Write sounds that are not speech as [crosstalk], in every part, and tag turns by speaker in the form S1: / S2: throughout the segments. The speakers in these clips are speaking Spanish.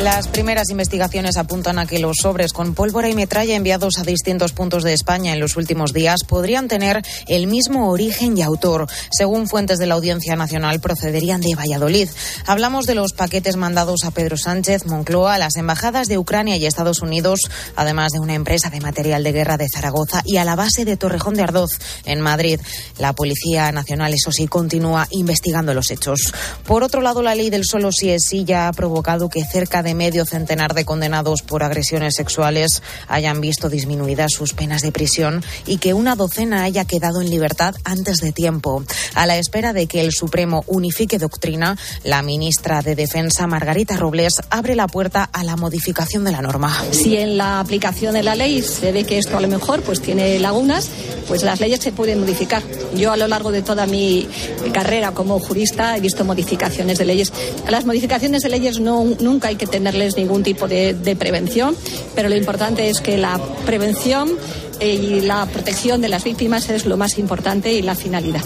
S1: Las primeras investigaciones apuntan a que los sobres con pólvora y metralla enviados a distintos puntos de España en los últimos días podrían tener el mismo origen y autor. Según fuentes de la Audiencia Nacional, procederían de Valladolid. Hablamos de los paquetes mandados a Pedro Sánchez, Moncloa, las embajadas de Ucrania y Estados Unidos, además de una empresa de material de guerra de Zaragoza y a la base de Torrejón de Ardoz, en Madrid. La Policía Nacional, eso sí, continúa investigando los hechos. Por otro lado, la ley del solo sí es sí ya ha provocado que cerca de medio centenar de condenados por agresiones sexuales hayan visto disminuidas sus penas de prisión y que una docena haya quedado en libertad antes de tiempo. A la espera de que el Supremo unifique doctrina, la ministra de Defensa, Margarita Robles, abre la puerta a la modificación de la norma.
S2: Si en la aplicación de la ley se ve que esto a lo mejor pues tiene lagunas, pues las leyes se pueden modificar. Yo a lo largo de toda mi carrera como jurista he visto modificaciones de leyes. Las modificaciones de leyes no, nunca hay que tenerles ningún tipo de, de prevención, pero lo importante es que la prevención eh, y la protección de las víctimas es lo más importante y la finalidad.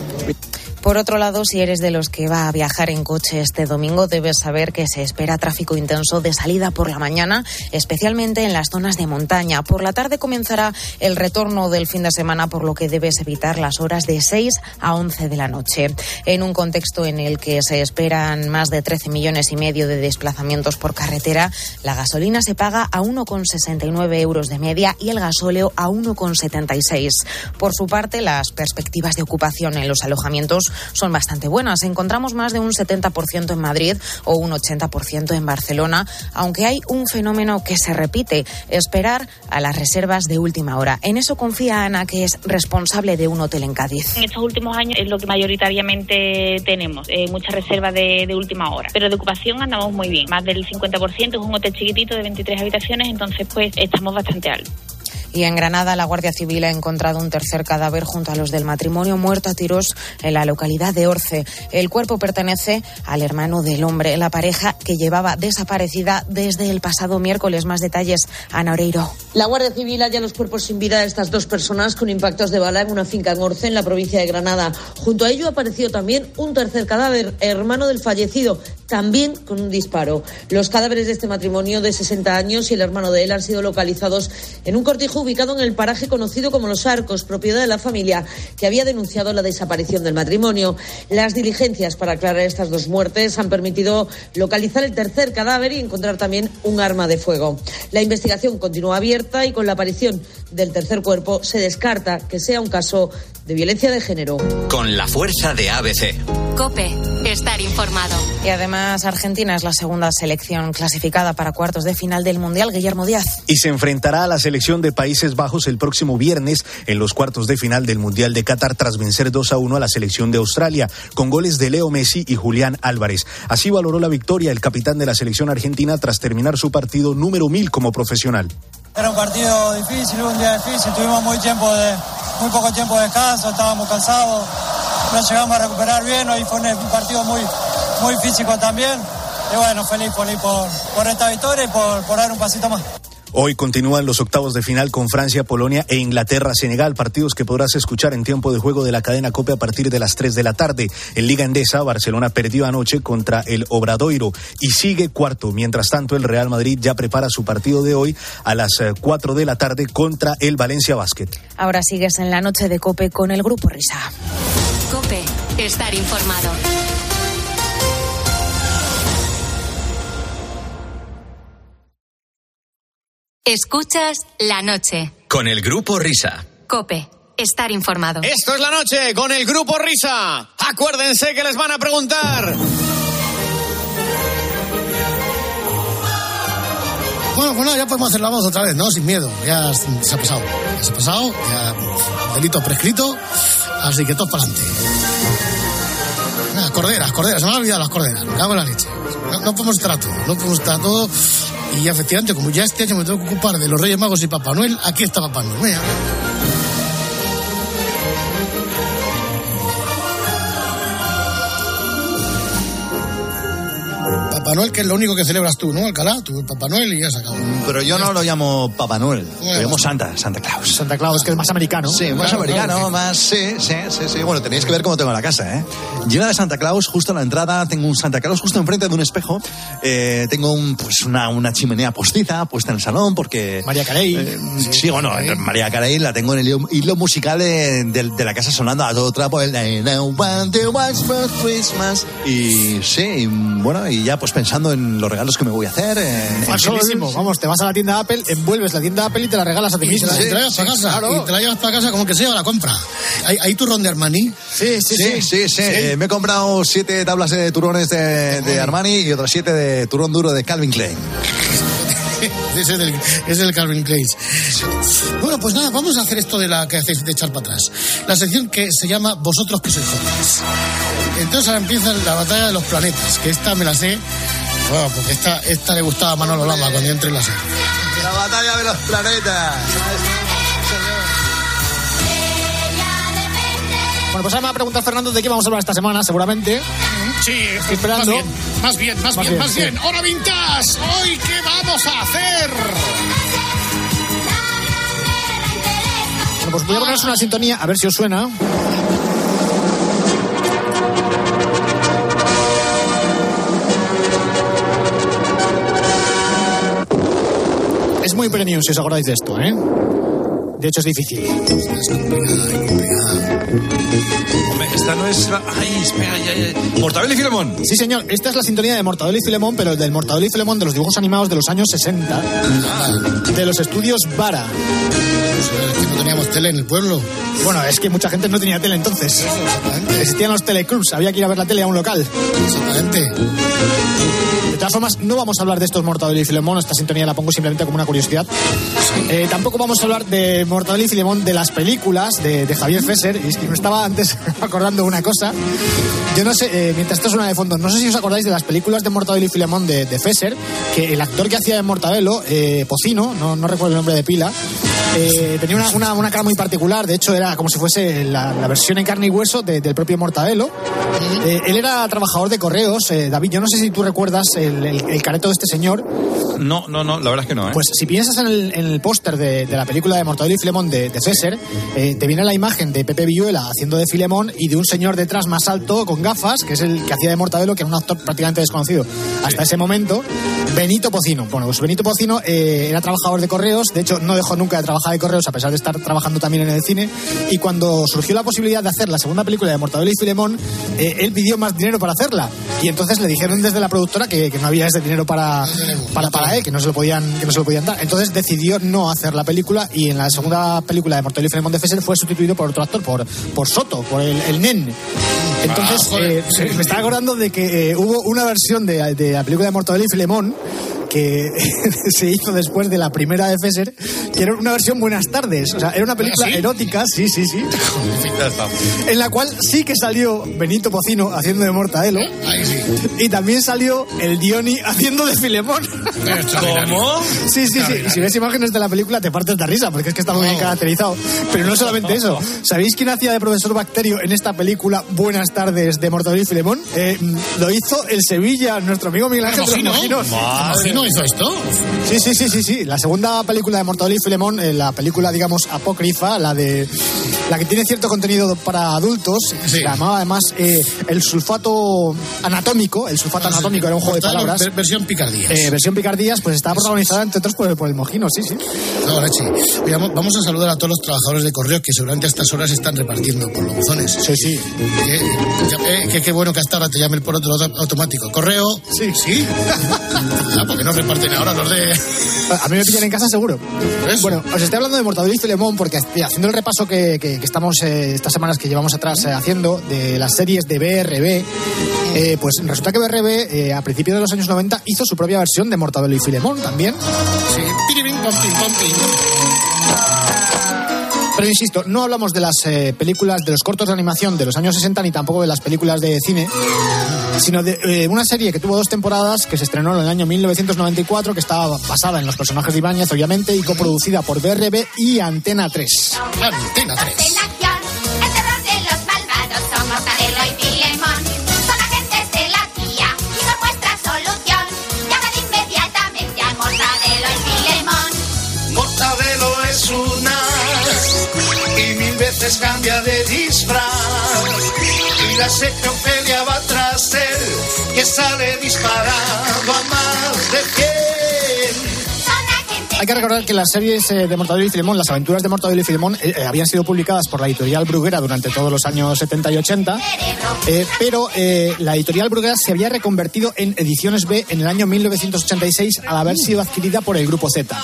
S1: Por otro lado, si eres de los que va a viajar en coche este domingo, debes saber que se espera tráfico intenso de salida por la mañana, especialmente en las zonas de montaña. Por la tarde comenzará el retorno del fin de semana, por lo que debes evitar las horas de 6 a 11 de la noche. En un contexto en el que se esperan más de 13 millones y medio de desplazamientos por carretera, la gasolina se paga a 1,69 euros de media y el gasóleo a 1,76. Por su parte, las perspectivas de ocupación en los alojamientos son bastante buenas. Encontramos más de un 70% en Madrid o un 80% en Barcelona, aunque hay un fenómeno que se repite, esperar a las reservas de última hora. En eso confía Ana, que es responsable de un hotel en Cádiz.
S3: En estos últimos años es lo que mayoritariamente tenemos, eh, muchas reservas de, de, última hora. Pero de ocupación andamos muy bien, más del 50%, es un hotel chiquitito de 23 habitaciones, entonces pues estamos bastante altos.
S1: Y en Granada, la Guardia Civil ha encontrado un tercer cadáver junto a los del matrimonio muerto a tiros en la localidad de Orce. El cuerpo pertenece al hermano del hombre, la pareja que llevaba desaparecida desde el pasado miércoles. Más detalles, Ana Oreiro.
S4: La Guardia Civil halla los cuerpos sin vida de estas dos personas con impactos de bala en una finca en Orce, en la provincia de Granada. Junto a ello ha aparecido también un tercer cadáver, hermano del fallecido, también con un disparo. Los cadáveres de este matrimonio de 60 años y el hermano de él han sido localizados en un cortijo ubicado en el paraje conocido como Los Arcos, propiedad de la familia que había denunciado la desaparición del matrimonio. Las diligencias para aclarar estas dos muertes han permitido localizar el tercer cadáver y encontrar también un arma de fuego. La investigación continúa abierta y con la aparición del tercer cuerpo se descarta que sea un caso de violencia de género.
S5: Con la fuerza de ABC.
S6: Cope, estar informado.
S1: Y además Argentina es la segunda selección clasificada para cuartos de final del Mundial, Guillermo Díaz.
S7: Y se enfrentará a la selección de Países Bajos el próximo viernes en los cuartos de final del Mundial de Qatar tras vencer 2 a 1 a la selección de Australia con goles de Leo Messi y Julián Álvarez. Así valoró la victoria el capitán de la selección argentina tras terminar su partido número 1000 como profesional.
S8: Era un partido difícil, un día difícil, tuvimos muy, poco tiempo de descanso, estábamos cansados, no llegamos a recuperar bien, hoy fue un partido muy, muy físico también. Y bueno, feliz, feliz por, por esta victoria y por dar un pasito más.
S7: Hoy continúan los octavos de final con Francia, Polonia e Inglaterra-Senegal, partidos que podrás escuchar en tiempo de juego de la cadena COPE a partir de las 3 de la tarde. En Liga Endesa, Barcelona perdió anoche contra el Obradoiro y sigue cuarto. Mientras tanto, el Real Madrid ya prepara su partido de hoy a las 4 de la tarde contra el Valencia Basket.
S1: Ahora sigues en la noche de COPE con el Grupo Risa.
S6: Cope, estar informado. Escuchas la noche.
S5: Con el Grupo Risa.
S6: Cope, estar informado.
S9: Esto es la noche con el Grupo Risa. Acuérdense que les van a preguntar.
S10: Bueno, bueno, ya podemos hacer la voz otra vez, ¿no? Sin miedo. Ya se ha pasado. Ya se ha pasado. Ya delito prescrito. Así que todo para adelante. Ah, corderas, corderas. Se me han olvidado las corderas. Me cago la leche. No, no podemos estar a todo. No podemos estar a todo. Y efectivamente, como ya este año me tengo que ocupar de los Reyes Magos y Papá Noel, aquí está Papá Noel. Mira. Papá Noel, que es lo único que celebras tú, ¿no? Alcalá, tu Papá Noel y ya se acabó.
S11: Pero yo no lo llamo Papá Noel, lo llamo Santa, Santa Claus.
S12: Santa Claus, que es más americano.
S11: Sí, más
S10: Claro,
S11: americano,
S10: claro.
S11: más. Sí, sí, sí, sí. Bueno, tenéis que ver cómo tengo la casa, ¿eh? Llega de Santa Claus, justo a la entrada, tengo un Santa Claus justo enfrente de un espejo. Eh, tengo un, pues una, una chimenea postiza puesta en el salón porque.
S12: María Carey.
S11: Eh, sí, bueno, María Carey la tengo en el hilo, musical de, de- de la casa sonando a todo trapo. El I watch for Christmas. Y sí, y, bueno, y ya pues pensando en los regalos que me voy a hacer. en
S12: Facilísimo. Vamos, te vas a la tienda Apple, envuelves la tienda Apple y te la regalas a ti mismo.
S10: y te la llevas para casa,
S12: claro.
S10: y te la llevas para casa como que sea la compra. ¿Hay, hay turrón de Armani?
S12: Sí, sí,
S11: Sí, sí, sí. Eh, me he comprado siete tablas de turrones de, de Armani y otras siete de turrón duro de Calvin Klein. [laughs]
S10: Es el, es el Calvin Klein. Bueno, pues nada, vamos a hacer esto de la que hacéis de echar para atrás. La sección que se llama Vosotros que sois jóvenes. Entonces ahora empieza la batalla de los planetas, que esta me la sé. Bueno, porque esta, esta le gustaba a Manolo Lama cuando yo entré en la serie.
S11: La batalla de los planetas.
S12: Bueno, pues ahora me va a preguntar Fernando de qué vamos a hablar esta semana, seguramente.
S10: Sí,
S12: Estoy esperando.
S10: Más bien, más bien, más,
S12: Más
S10: bien,
S12: bien,
S10: más
S12: sí.
S10: bien. Hora vintage. Hoy, ¿qué vamos a hacer?
S12: Bueno, pues voy a poneros una sintonía, a ver si os suena. Muy premium si os acordáis de esto, ¿eh? De hecho es difícil.
S13: Hombre, esta no es la... Ay, espera, ya, ya. Mortadelo y Filemón.
S12: Sí, señor, esta es la sintonía de Mortadelo y Filemón, pero del Mortadelo y Filemón de los dibujos animados de los años 60, de los estudios Vara.
S10: Es que no teníamos tele en el pueblo.
S12: Bueno, es que mucha gente no tenía tele entonces. Existían los teleclubs, había que ir a ver la tele a un local.
S10: Exactamente.
S12: De todas formas, no vamos a hablar de estos Mortadelo y Filemón, esta sintonía la pongo simplemente como una curiosidad. Eh, tampoco vamos a hablar de Mortadelo y Filemón de las películas de, de Javier Fesser, y es que me estaba antes [laughs] acordando una cosa. Yo no sé, eh, mientras esto suena de fondo, no sé si os acordáis de las películas de Mortadelo y Filemón de, de Fesser, que el actor que hacía de Mortadelo, eh, Pocino, no, no recuerdo el nombre de pila, eh, tenía una, una- una cara muy particular, de hecho era como si fuese la, la versión en carne y hueso de- del propio Mortadelo. Eh, él era trabajador de correos, eh, David, yo no sé si tú recuerdas el, el- el careto de este señor,
S13: No, no, no, la verdad es que no, ¿eh?
S12: pues si piensas en el, en el póster de, de la película de Mortadelo y Filemón de, de Fesser, eh, te viene la imagen de Pepe Villuela haciendo de Filemón y de un señor detrás más alto con gafas, que es el que hacía de Mortadelo, que era un actor prácticamente desconocido hasta ese momento, Benito Pocino. Bueno, pues Benito Pocino eh, era trabajador de correos, de hecho no dejó nunca de trabajar de correos a pesar de estar trabajando también en el cine, y cuando surgió la posibilidad de hacer la segunda película de Mortadelo y Filemón, eh, él pidió más dinero para hacerla, y entonces le dijeron desde la productora que, que no había ese dinero para, para, para él, que no se lo podían que no se lo podían dar. Entonces decidió no hacer la película y en la segunda película de Mortadelo y Filemón de Fesser fue sustituido por otro actor, por, por Soto, por el, el Nen. Entonces
S10: Ah, joder.
S12: eh, me estaba acordando de que eh, hubo una versión de, de la película de Mortadelo y Filemón que [laughs] se hizo después de la primera de Fesser, que era una versión Buenas tardes. O sea, era una película
S10: ¿Ah, sí?
S12: erótica, sí, sí, sí, [laughs] en la cual sí que salió Benito Pocino haciendo de Mortadelo
S10: Ahí sí.
S12: y también salió el Dioni haciendo de Filemón. [laughs]
S13: ¿Cómo?
S12: Sí, sí, sí. Y si ves imágenes de la película te partes de risa, porque es que está muy bien caracterizado. Pero no solamente eso. ¿Sabéis quién hacía de profesor Bacterio en esta película Buenas tardes de Mortadelo y Filemón? Eh, lo hizo el Sevilla, nuestro amigo Miguel Ángel de los
S10: ¿Mojino?
S12: Mojinos.
S10: ¿Mojino hizo esto?
S12: Sí, sí, sí, sí, sí. La segunda película de Mortadelo y Filemón, eh, la película, digamos, apócrifa, la de la que tiene cierto contenido para adultos, se llamaba además eh, el sulfato anatómico. El sulfato anatómico era un juego de palabras.
S10: ver- Versión picardía.
S12: Eh, versión Picardías, pues estaba protagonizada entre otros por, por el Mojino, sí, sí.
S10: No, leche. Vamos- a saludar a todos los trabajadores de correo que seguramente a estas horas están repartiendo por los buzones.
S12: Sí, sí.
S10: Qué bueno que hasta ahora te llame el por otro auto- automático. Correo.
S12: Sí.
S10: Sí. [laughs] ah, porque no reparten ahora los de.
S12: A mí me pillan en casa seguro. Bueno, os estoy hablando de Mortadelo y Filemón porque eh, haciendo el repaso que, que- que estamos eh, estas semanas que llevamos atrás eh, haciendo de las series de BRB, eh, pues resulta que BRB a principios de los años 90 hizo su propia versión de Mortadelo y Filemón también.
S10: Sí. Pom, pim, pom, pim.
S12: Pero insisto, no hablamos de las eh, películas, de los cortos de animación de los años 60 ni tampoco de las películas de cine, sino de eh, una serie que tuvo dos temporadas, que se estrenó en el año 1994, que estaba basada en los personajes de Ibáñez, obviamente, y coproducida por BRB y Antena 3.
S10: Antena 3.
S14: El
S15: veces cambia de disfraz. Y la secta va tras él, que sale disparando a más de 100.
S12: Hay que recordar que las series eh, de Mortadelo y Filemón, las aventuras de Mortadelo y Filemón, eh, eh, habían sido publicadas por la editorial Bruguera durante todos los años 70 y 80, eh, pero eh, la editorial Bruguera se había reconvertido en ediciones B en el año 1986 al haber sido adquirida por el Grupo Z.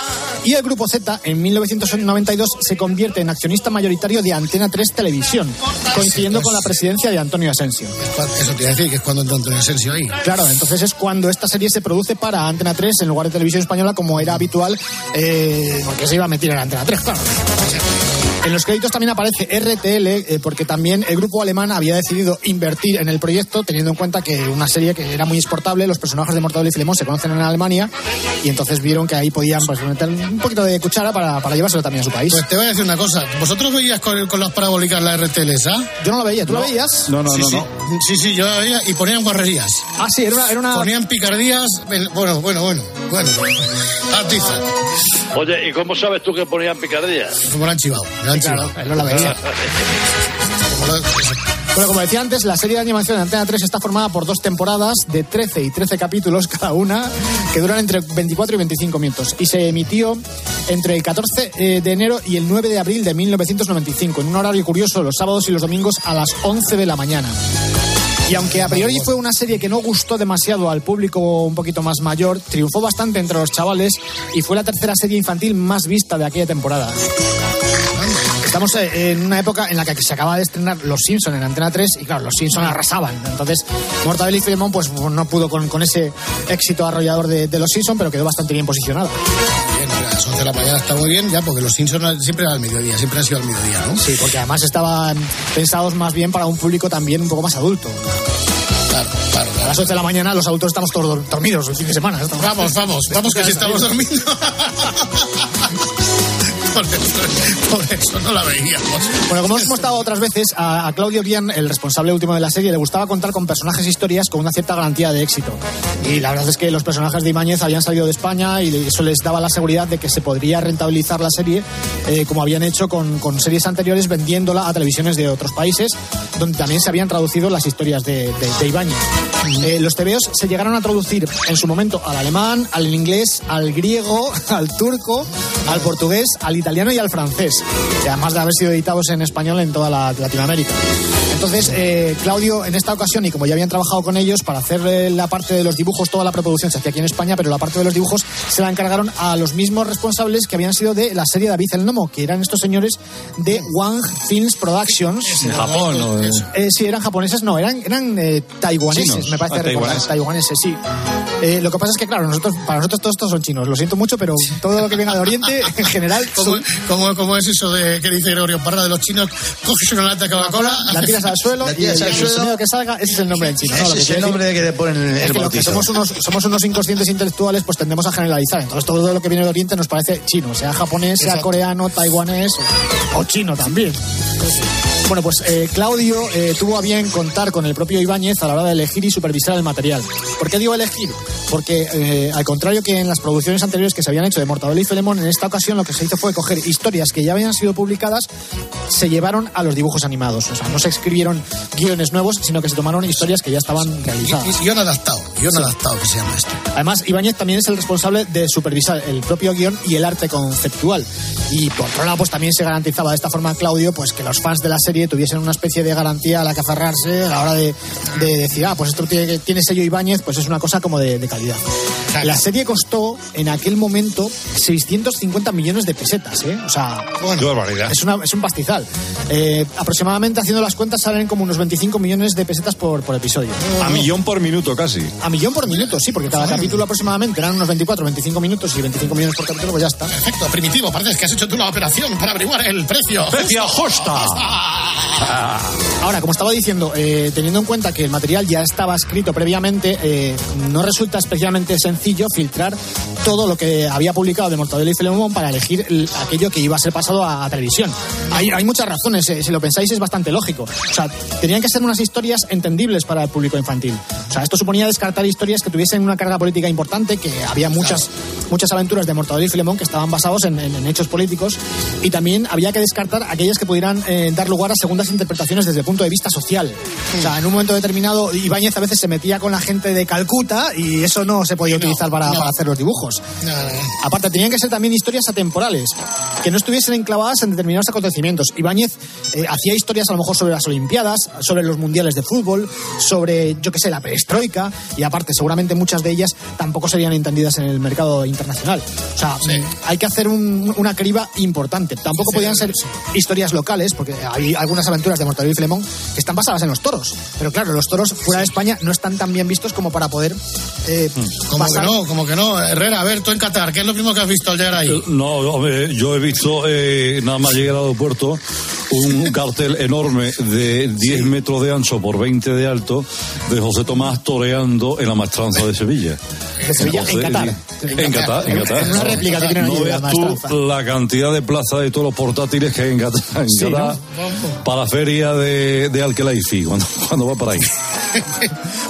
S12: Y el Grupo Z, en 1992, se convierte en accionista mayoritario de Antena 3 Televisión, coincidiendo con la presidencia de Antonio Asensio.
S10: Eso te iba a decir, que es cuando entró Antonio Asensio ahí.
S12: Claro, entonces es cuando esta serie se produce para Antena 3 en lugar de televisión española, como era habitual, eh, porque se iba a meter en Antena 3, claro. En los créditos también aparece RTL, eh, porque también el grupo alemán había decidido invertir en el proyecto, teniendo en cuenta que una serie que era muy exportable, los personajes de Mortadelo y Filemón se conocen en Alemania, y entonces vieron que ahí podían pues, meter un poquito de cuchara para, para llevárselo también a su país.
S10: Pues te voy a decir una cosa. ¿Vosotros veías con, con las parabólicas la RTL, ¿ah?
S12: Yo no la veía, ¿tú la veías?
S10: No, no, sí, sí. Sí, sí, yo la veía y ponían guarrerías.
S12: Ah, sí, era una... Era una...
S10: Ponían picardías. el- Bueno, bueno, bueno. Bueno. Artiza.
S16: Oye, ¿y cómo sabes tú que ponían picardías?
S10: Como lo han chivado. Lo
S12: Claro, él no la veía. Bueno, como decía antes, la serie de animación de Antena 3 está formada por dos temporadas de 13 y 13 capítulos cada una, que duran entre 24 y 25 minutos. Y se emitió entre el 14 eh, de enero y el 9 de abril de 1995, en un horario curioso, los sábados y los domingos a las 11 de la mañana. Y aunque a priori fue una serie que no gustó demasiado al público un poquito más mayor, triunfó bastante entre los chavales y fue la tercera serie infantil más vista de aquella temporada. Estamos eh, en una época en la que se acaba de estrenar Los Simpson en Antena 3 y claro, Los Simpson arrasaban. Entonces, Mortadelo y Filemón pues no pudo con, con ese éxito arrollador de, de Los Simpson, pero quedó bastante bien posicionado.
S10: Bien, a las 11 de la mañana está muy bien, ya, porque los Simpsons siempre era al mediodía, siempre han sido al mediodía, ¿no?
S12: Sí, porque además estaban pensados más bien para un público también un poco más adulto.
S10: Claro, claro.
S12: A las 8 de la mañana los adultos estamos todos dor- dormidos el fin de semana. Estamos-
S10: Vamos, vamos, vamos que si estamos dormidos. [laughs] [laughs] por, eso, no la veíamos.
S12: Bueno, como hemos mostrado otras veces, a, a Claudio Guian, el responsable último de la serie, le gustaba contar con personajes e historias con una cierta garantía de éxito. Y la verdad es que los personajes de Ibáñez habían salido de España y eso les daba la seguridad de que se podría rentabilizar la serie, eh, como habían hecho con, con series anteriores, vendiéndola a televisiones de otros países, donde también se habían traducido las historias de, de- de Ibáñez. Eh, los TVOs se llegaron a traducir en su momento al alemán, al inglés, al griego, [laughs] al turco, al portugués, al italiano y al francés, y además de haber sido editados en español en toda la Latinoamérica. Entonces, eh, Claudio, en esta ocasión, y como ya habían trabajado con ellos, para hacer eh, la parte de los dibujos, toda la preproducción se hacía aquí en España, pero la parte de los dibujos se la encargaron a los mismos responsables que habían sido de la serie David el Nomo, que eran estos señores de Wang Films Productions.
S13: En Japón, ¿no?
S12: Eh, sí, eran japoneses, no, eran, eran eh, taiwaneses,
S13: Chinos.
S12: me parece
S13: Ah, taiwaneses.
S12: Taiwaneses, sí. Eh, lo que pasa es que, claro, nosotros, para nosotros todos estos son chinos, lo siento mucho, pero todo lo que venga de Oriente, en general, [laughs]
S10: ¿Cómo,
S12: son-
S10: cómo, cómo es eso de que dice Gregorio Parra de los chinos? Coges una lata de Coca-Cola,
S12: la tiras al suelo y el, el sonido que salga, ese es el nombre en chino. ¿no?
S11: Ese es el nombre que le ponen en el bautizo.
S12: somos unos, somos unos inconscientes intelectuales, pues tendemos a generalizar. Entonces todo lo que viene de Oriente nos parece chino, sea japonés, sea
S10: Exacto.
S12: coreano, taiwanés o, o chino también. Bueno, pues eh, Claudio eh, tuvo a bien contar con el propio Ibáñez a la hora de elegir y supervisar el material. ¿Por qué digo elegir? Porque eh, al contrario que en las producciones anteriores que se habían hecho de Mortadelo y Filemón, en esta ocasión lo que se hizo fue coger historias que ya habían sido publicadas, se llevaron a los dibujos animados. O sea, no se escribieron guiones nuevos, sino que se tomaron historias que ya estaban realizadas.
S10: Guión adaptado, guion adaptado que se llama esto.
S12: Además, Ibáñez también es el responsable de supervisar el propio guion y el arte conceptual. Y por otro lado, pues también se garantizaba de esta forma, Claudio, pues que los fans de la serie tuviesen una especie de garantía a la que aferrarse a la hora de, de decir, ah, pues esto tiene, tiene sello Ibáñez, pues es una cosa como de, de calidad. La serie costó en aquel momento 650 millones de pesetas, ¿eh? O sea,
S13: Qué barbaridad.
S12: es, una, es un pastizal. Eh, aproximadamente, haciendo las cuentas, salen como unos 25 millones de pesetas por, por episodio.
S13: A millón por minuto casi.
S12: A millón por minuto, sí, porque cada capítulo aproximadamente eran unos 24, 25 minutos y 25 millones por capítulo, pues ya está.
S10: Perfecto, primitivo, parece que has hecho tú la operación para averiguar el precio.
S13: ¡Precio justo! [laughs]
S12: Ahora, como estaba diciendo, eh, teniendo en cuenta que el material ya estaba escrito previamente, eh, no resulta especialmente sencillo filtrar todo lo que había publicado de Mortadelo y Filemón para elegir el- aquello que iba a ser pasado a, a televisión. Hay, hay muchas razones, eh, si lo pensáis es bastante lógico. O sea, tenían que ser unas historias entendibles para el público infantil. O sea, esto suponía descartar historias que tuviesen una carga política importante, que había muchas, muchas aventuras de Mortadelo y Filemón que estaban basados en, en- en hechos políticos, y también había que descartar aquellas que pudieran eh, dar lugar a segundas interpretaciones desde el punto de vista social. O sea, en un momento determinado, Ibáñez a veces se metía con la gente de Calcuta y eso no se podía utilizar para,
S10: no.
S12: para hacer los dibujos. Aparte, tenían que ser también historias atemporales, que no estuviesen enclavadas en determinados acontecimientos. Ibáñez eh, hacía historias a lo mejor sobre las Olimpiadas, sobre los mundiales de fútbol, sobre, yo qué sé, la perestroika, y aparte, seguramente muchas de ellas tampoco serían entendidas en el mercado internacional. O sea, mm, hay que hacer un- una criba importante. Tampoco podían ser historias locales, porque hay algunas aventuras de Mortadelo y Filemón que están basadas en los toros. Pero claro, los toros fuera de España no están tan bien vistos como para poder eh,
S10: Como que
S12: pasar-
S10: no, como que no. Herrera, a ver, tú en Qatar, ¿qué es lo primero que has visto al llegar ahí?
S13: Eh, No, hombre, yo he visto, eh, nada más llegar al aeropuerto, un cartel enorme de 10 metros de ancho por 20 de alto de José Tomás toreando en la maestranza de Sevilla.
S12: De Sevilla, en Qatar.
S13: En Qatar, en Qatar.
S12: En una réplica que tienen allí
S13: No veas tú la cantidad de plazas de todos los portátiles que hay en Qatar, en
S12: Sí, ¿no?
S13: Qatar para la feria de, de Alquelaifi, cuando, cuando va para ahí. [laughs]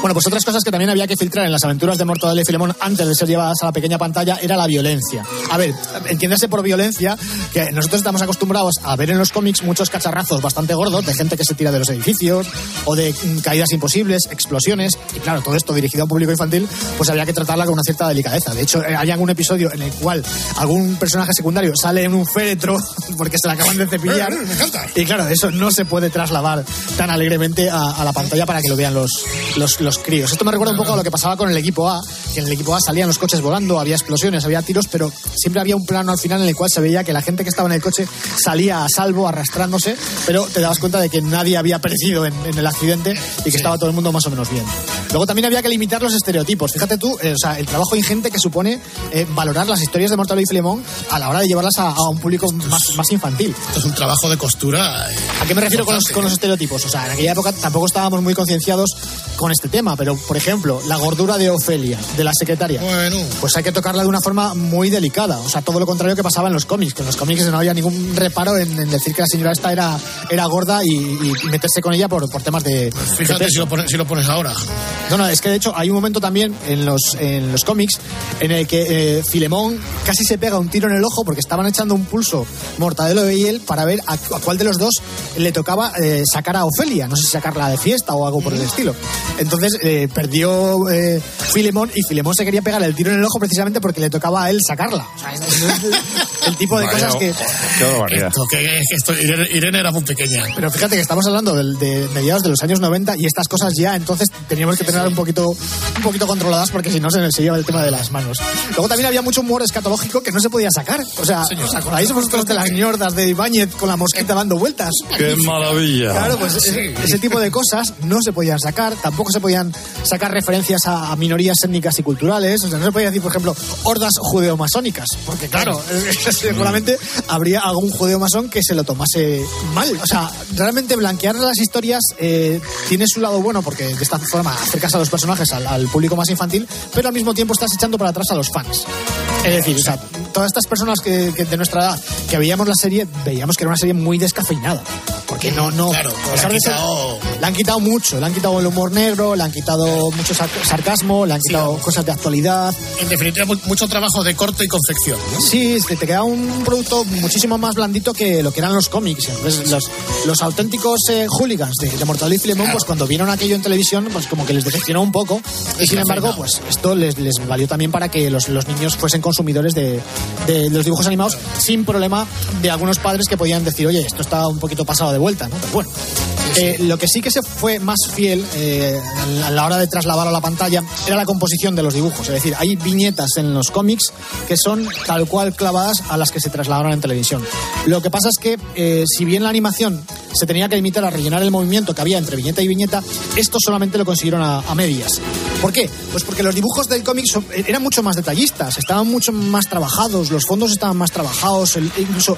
S12: Bueno, pues otras cosas que también había que filtrar en las aventuras de Mortadelo y Filemón antes de ser llevadas a la pequeña pantalla era la violencia. A ver, entiéndase por violencia que nosotros estamos acostumbrados a ver en los cómics muchos cacharrazos bastante gordos de gente que se tira de los edificios o de mm, caídas imposibles, explosiones y claro, todo esto dirigido a un público infantil, pues había que tratarla con una cierta delicadeza. De hecho, eh, hay algún episodio en el cual algún personaje secundario sale en un féretro [laughs] porque se la acaban de cepillar. [laughs]
S10: Me encanta.
S12: Y claro, eso no se puede trasladar tan alegremente a, a la pantalla para que lo vean los, los, los críos. Esto me recuerda un poco a lo que pasaba con el equipo A, que en el equipo A salían los coches volando, había explosiones, había tiros, pero siempre había un plano al final en el cual se veía que la gente que estaba en el coche salía a salvo, arrastrándose, pero te dabas cuenta de que nadie había perecido en, en el accidente y que estaba todo el mundo más o menos bien. Luego también había que limitar los estereotipos. Fíjate tú, eh, o sea, el trabajo ingente que supone eh, valorar las historias de Mortadelo y Filemón a la hora de llevarlas a, a un público más, más infantil.
S10: Esto es un trabajo de costura. eh,
S12: ¿A qué me refiero con los, con los estereotipos? O sea, en aquella época tampoco estábamos muy concienciados con este tema, pero por ejemplo, la gordura de Ofelia, de la secretaria,
S10: Bueno,
S12: pues hay que tocarla de una forma muy delicada. O sea, todo lo contrario que pasaba en los cómics, que en los cómics no había ningún reparo en, en decir que la señora esta era, era gorda y, meterse con ella por, por temas de. de
S10: fíjate si lo, pones, si lo pones ahora.
S12: No, no, es que de hecho hay un momento también en los, en los cómics en el que eh, Filemón casi se pega un tiro en el ojo porque estaban echando un pulso Mortadelo y él para ver a, a cuál de los dos le tocaba eh, sacar a Ofelia. No sé si sacarla de fiesta o algo por el estilo. Entonces eh, perdió eh, Filemón y Filemón se quería pegar el tiro en el ojo precisamente porque le tocaba a él sacarla. O sea, el, el tipo de
S13: Vaya,
S12: cosas que...
S13: Qué.
S10: Esto, que, esto, Irene, Irene era muy pequeña.
S12: Pero fíjate que estamos hablando del- de, mediados de los años 90 y estas cosas ya entonces teníamos que tener un poquito, un poquito controladas porque si no se, se lleva el tema de las manos. Luego también había mucho humor escatológico que no se podía sacar. O sea, ¿os acordáis vosotros de las ñordas de Ibáñez con la mosquita dando vueltas?
S13: ¡Qué maravilla!
S12: Claro, pues ese, ese tipo de cosas no se podían sacar, tampoco se podían sacar referencias a, a minorías étnicas y culturales, o sea, no se podía decir, por ejemplo, hordas judeomasónicas, porque claro, [laughs] seguramente habría algún judeomasón que se lo tomase mal. O sea, realmente blanquear las historias eh, tiene su lado bueno, porque de esta forma acercas a los personajes al, al público más infantil, pero al mismo tiempo estás echando para atrás a los fans. Es decir, o sea, todas estas personas que, que de nuestra edad que veíamos la serie, veíamos que era una serie muy descafeinada. Porque no, no.
S10: Claro,
S12: a pesar de ser- le han quitado mucho, le han quitado el humor negro, le han quitado mucho sar- sarcasmo, le han quitado cosas de actualidad.
S10: En definitiva, mu- mucho trabajo de corte y confección. ¿no?
S12: Sí, te, te queda un producto muchísimo más blandito que lo que eran los cómics. Entonces, los, los auténticos eh, hooligans de, de Mortadelo y Filemón, pues cuando vieron aquello en televisión, pues como que les decepcionó un poco. Y sin embargo, pues esto les, les valió también para que los, los niños fuesen consumidores de, de los dibujos animados sin problema de algunos padres que podían decir, oye, esto está un poquito pasado de vuelta, ¿no? Pero bueno. Eh, lo que sí que se fue más fiel eh, a la hora de trasladar a la pantalla era la composición de los dibujos. Es decir, hay viñetas en los cómics que son tal cual clavadas a las que se trasladaron en televisión. Lo que pasa es que, eh, si bien la animación se tenía que limitar a rellenar el movimiento que había entre viñeta y viñeta, esto solamente lo consiguieron a, medias. ¿Por qué? Pues porque los dibujos del cómic son- eran mucho más detallistas, estaban mucho más trabajados, los fondos estaban más trabajados, el- incluso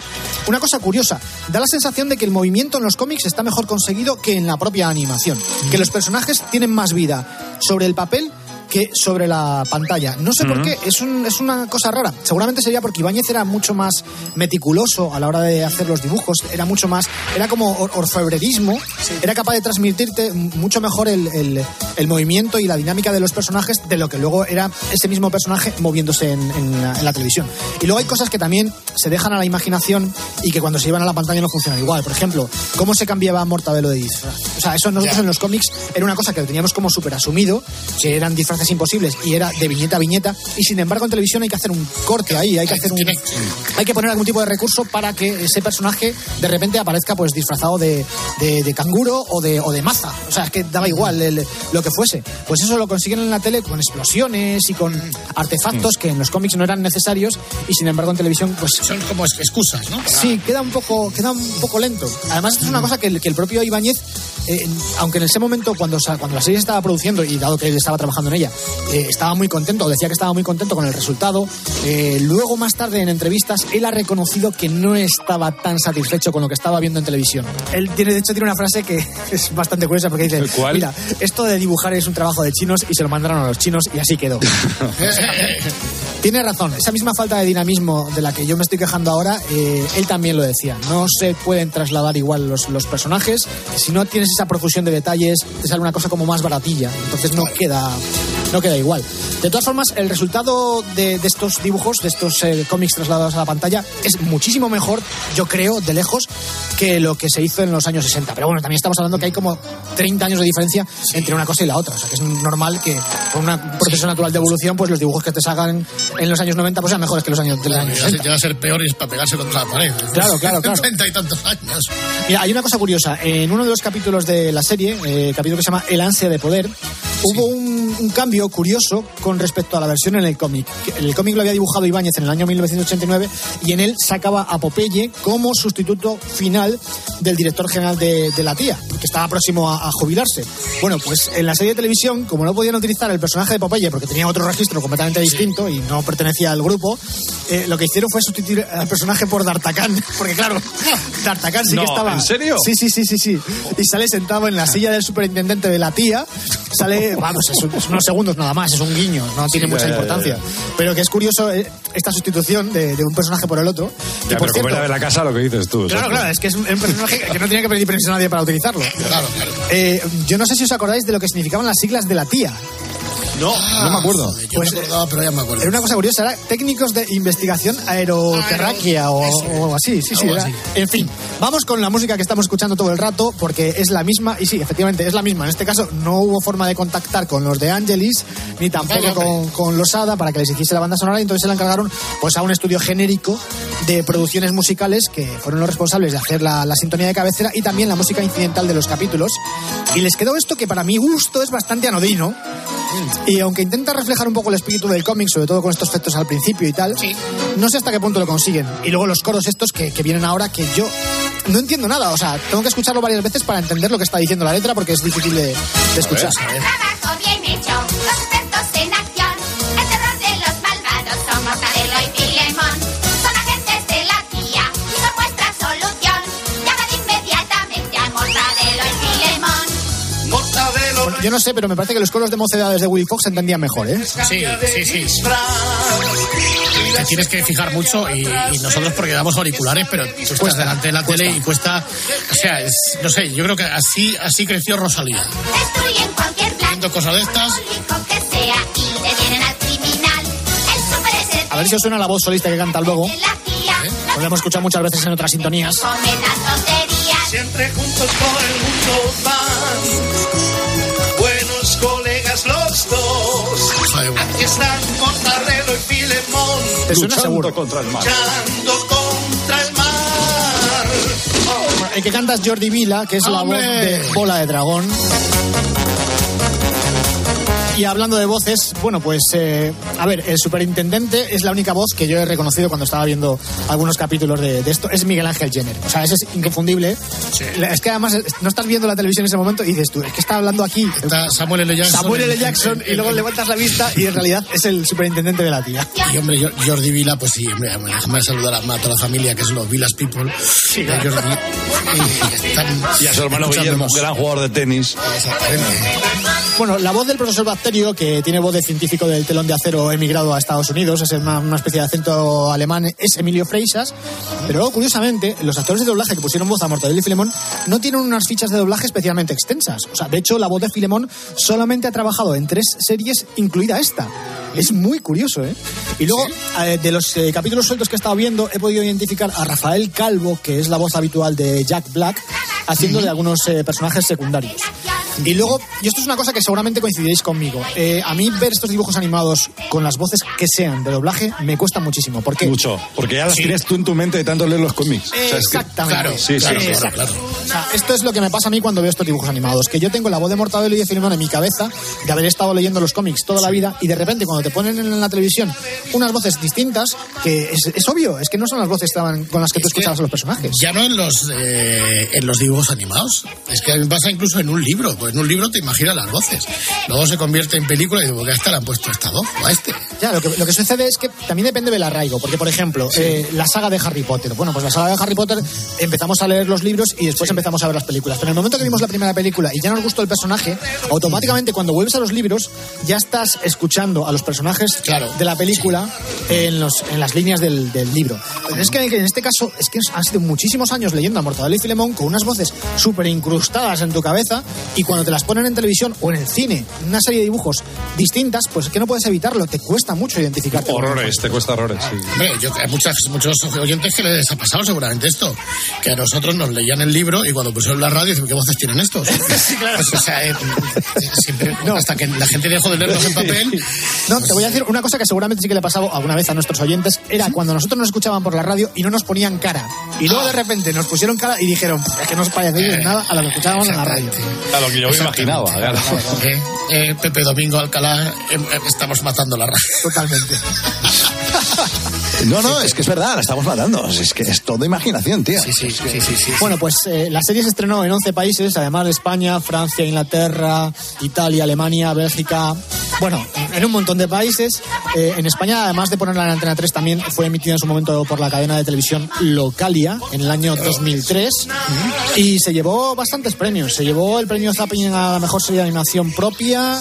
S12: una cosa curiosa, da la sensación de que el movimiento en los cómics está mejor conseguido que en la propia animación, que los personajes tienen más vida sobre el papel que sobre la pantalla. No sé por qué, es, un- es una cosa rara. Seguramente sería porque Ibáñez era mucho más meticuloso a la hora de hacer los dibujos, era mucho más, era como or- orfebrerismo, era capaz de transmitirte mucho mejor el, el- el movimiento y la dinámica de los personajes de lo que luego era ese mismo personaje moviéndose en, en la, en la televisión. Y luego hay cosas que también se dejan a la imaginación y que cuando se llevan a la pantalla no funcionan igual. Por ejemplo, cómo se cambiaba Mortadelo de disfraz. O sea, eso nosotros en los cómics era una cosa que lo teníamos como súper asumido, que eran disfraces imposibles y era de viñeta a viñeta. Y sin embargo, en televisión hay que hacer un corte ahí, hay que hacer un. Hay que poner algún tipo de recurso para que ese personaje de repente aparezca pues disfrazado de, de- de canguro o de, o de maza. O sea, es que daba igual el- lo que fuese. Pues eso lo consiguen en la tele con explosiones y con artefactos que en los cómics no eran necesarios y sin embargo en televisión pues
S10: Son como excusas, ¿no? Para-
S12: Sí, queda un poco, queda un poco lento. Además, esto es una cosa que el, que el propio Ibáñez, eh, aunque en ese momento, cuando, cuando la serie se estaba produciendo y dado que él estaba trabajando en ella, eh, estaba muy contento, decía que estaba muy contento con el resultado, eh, luego más tarde en entrevistas, él ha reconocido que no estaba tan satisfecho con lo que estaba viendo en televisión. Él tiene, de hecho, tiene una frase que [laughs] es bastante curiosa porque dice,
S17: ¿Cuál?
S12: mira, esto de dibujar es un trabajo de chinos y se lo mandaron a los chinos y así quedó. [laughs] Tiene razón, esa misma falta de dinamismo de la que yo me estoy quejando ahora, eh, él también lo decía. No se pueden trasladar igual los, los personajes. Si no tienes esa profusión de detalles, te sale una cosa como más baratilla. Entonces no queda, no queda igual. De todas formas, el resultado de, de estos dibujos, de estos eh, cómics trasladados a la pantalla, es muchísimo mejor, yo creo, de lejos, que lo que se hizo en los años 60. Pero bueno, también estamos hablando que hay como 30 años de diferencia entre una cosa y la otra. O sea, que es normal que por un proceso natural de evolución, pues los dibujos que te salgan en los años 90 pues sean mejores que los años de los años
S10: Ya, se-
S12: 60.
S10: ya va a ser peor y es para pegarse contra la pared.
S12: Claro, claro, claro. [laughs]
S10: Treinta y tantos años.
S12: Mira, hay una cosa curiosa. En uno de los capítulos de la serie, eh, capítulo que se llama El ansia de poder, hubo un, un cambio curioso con respecto a la versión en el cómic. El cómic lo había dibujado Ibáñez en el año 1989 y en él sacaba a Popeye como sustituto final del director general de, de la tía, que estaba próximo a, a jubilarse. Bueno, pues en la serie de televisión, como no podían utilizar el personaje de Popeye porque tenía otro registro completamente distinto y no pertenecía al grupo, eh, lo que hicieron fue sustituir al personaje por D'Artagnan, [laughs] porque claro, [laughs] D'Artagnan sí
S13: No,
S12: que estaba...
S13: ¿en serio?
S12: Sí, sí, sí, sí, sí. Y sale sentado en la silla del superintendente de la tía. Sale, vamos, es, un- es unos segundos nada más, es un guiño, no tiene mucha
S13: ya, ya,
S12: importancia.
S13: ya.
S12: Pero que es curioso eh, esta sustitución de, de un personaje por el otro. que,
S13: Ya,
S12: por
S13: pero como
S12: cierto-
S13: era de la casa lo que dices tú.
S12: Claro, claro, es que es un un personaje que no tenía que pedir permiso a nadie para utilizarlo.
S10: Claro, claro.
S12: Eh, yo no sé si os acordáis de lo que significaban las siglas de la tía.
S13: No, no me acuerdo.
S10: Yo
S12: Pues,
S10: me acordaba, pero ya me acuerdo.
S12: Era una cosa curiosa, era técnicos de investigación aeroterráquea o, o algo así. Sí, sí,
S10: Algo
S12: era-
S10: así.
S12: En fin, vamos con la música que estamos escuchando todo el rato porque es la misma, y sí, efectivamente es la misma. En este caso no hubo forma de contactar con los de Angelis ni tampoco con, con los ADA para que les hiciese la banda sonora, y entonces se la encargaron pues a un estudio genérico de producciones musicales que fueron los responsables de hacer la, la sintonía de cabecera y también la música incidental de los capítulos. Y les quedó esto que para mi gusto es bastante anodino. Y aunque intenta reflejar un poco el espíritu del cómic, sobre todo con estos efectos al principio y tal, no sé hasta qué punto lo consiguen. Y luego los coros estos que, que vienen ahora que yo no entiendo nada. O sea, tengo que escucharlo varias veces para entender lo que está diciendo la letra porque es difícil de, de escuchar. Yo no sé, pero me parece que los coros de mocedades de Willy Fox se entendían mejor, ¿eh?
S10: Sí, sí, sí. Te tienes que fijar mucho y, y nosotros porque damos auriculares, pero tú estás delante de la tele y cuesta. O sea, es, no sé, yo creo que así, así creció Rosalía.
S14: Destruyen cualquier plan.
S10: Viendo cosas de estas.
S12: A ver si os suena la voz solista que canta luego. Lo hemos escuchado muchas veces en otras sintonías.
S15: Siempre juntos por el mundo van. Aquí están Mortadelo y Filemón.
S12: ¿Te suena
S13: Luchando
S12: seguro?
S13: contra el mal.
S15: Luchando contra el mar.
S12: Bueno, El que canta es Jordi Vila, que es la voz
S10: ¡Hombre!
S12: de Bola de Dragón. Y hablando de voces, bueno, pues eh, a ver, el superintendente es la única voz que yo he reconocido cuando estaba viendo algunos capítulos de, de esto, es Miguel Ángel Jenner. O sea, ese es inconfundible. Es que además eh, no estás viendo la televisión en ese momento y dices tú, es que está hablando aquí
S10: Está Samuel L. Jackson.
S12: Samuel L. Jackson y luego levantas la vista y en realidad es el superintendente de la tía.
S10: Y hombre, Jordi Vila, pues sí, hombre, déjame saludar a, a toda la familia, que es los Vilas People. Sí,
S13: Y a su hermano Guillermo, gran jugador de tenis.
S10: Exactamente.
S12: Bueno, la voz del profesor Bacterio, que tiene voz de científico del telón de acero emigrado a Estados Unidos, es una, una especie de acento alemán, es Emilio Freixas. Pero luego, curiosamente, los actores de doblaje que pusieron voz a Mortadelo y Filemón no tienen unas fichas de doblaje especialmente extensas. O sea, de hecho, la voz de Filemón solamente ha trabajado en tres series, incluida esta. Es muy curioso, ¿eh? Y luego, eh, de los eh, capítulos sueltos que he estado viendo, he podido identificar a Rafael Calvo, que es la voz habitual de Jack Black, haciendo de algunos eh, personajes secundarios. Y luego, y esto es una cosa que seguramente coincidiréis conmigo, eh, a mí ver estos dibujos animados con las voces que sean de doblaje me cuesta muchísimo. ¿Por qué?
S13: Mucho, porque ya las
S12: Sí.
S13: tienes tú en tu mente de tanto leer los cómics. O sea, es que-
S12: Exactamente.
S13: Sí, sí, sí.
S12: Exacto. O sea, esto es lo que me pasa a mí cuando veo estos dibujos animados, que yo tengo la voz de Mortadelo y de Filemón en mi cabeza, de haber estado leyendo los cómics toda la vida, y de repente cuando te ponen en la televisión unas voces distintas, que es, es obvio, es que no son las voces que estaban- con las que tú escuchabas a los personajes.
S10: Ya no en los, eh, en los dibujos animados. Es que pasa incluso en un libro. Pues en un libro te imaginas las voces. Luego se convierte en película y digo, ¿por qué a esta le han puesto esta voz? O a este.
S12: Ya, lo que, lo que sucede es que también depende del arraigo, porque por ejemplo, eh, la saga de Harry Potter. Bueno, pues la saga de Harry Potter empezamos a leer los libros y después empezamos a ver las películas. Pero en el momento que vimos la primera película y ya nos gustó el personaje, automáticamente cuando vuelves a los libros ya estás escuchando a los personajes de la película en, los, en las líneas del, del libro. Pero es que en este caso es que han sido muchísimos años leyendo a Mortadelo y Filemón con unas voces súper incrustadas en tu cabeza y cuando te las ponen en televisión o en el cine, una serie de dibujos distintas, pues es que no puedes evitarlo, te cuesta mucho identificarte.
S13: Horrores, te cuesta horrores, sí.
S10: Hombre, yo, hay muchas, muchos oyentes que les ha pasado seguramente esto. Que a nosotros nos leían el libro y cuando pusieron la radio dicen, ¿qué voces tienen estos? [laughs] Pues, o sea, eh, siempre, [laughs] hasta que la gente dejó de leerlos en papel. [laughs]
S12: No, te voy a decir una cosa que seguramente sí que le ha pasado alguna vez a nuestros oyentes, era cuando nosotros nos escuchaban por la radio y no nos ponían cara. Y luego de repente nos pusieron cara y dijeron, es que no os parecéis en nada a lo que escuchábamos en la radio.
S13: A lo que yo me imaginaba, claro.
S10: Eh, eh, Pepe Domingo Alcalá, eh, eh, estamos matando la radio.
S12: Totalmente. [laughs] [laughs]
S11: No, no, es que es verdad, la estamos matando. Es que es todo imaginación, tío.
S10: Sí, sí, sí, sí, sí.
S12: Bueno, pues eh, la serie se estrenó en 11 países, además de España, Francia, Inglaterra, Italia, Alemania, Bélgica. Bueno, en un montón de países. Eh, en España, además de ponerla en Antena 3, también fue emitida en su momento por la cadena de televisión Localia en el año 2003 y se llevó bastantes premios. Se llevó el premio Zapping a la mejor serie de animación propia,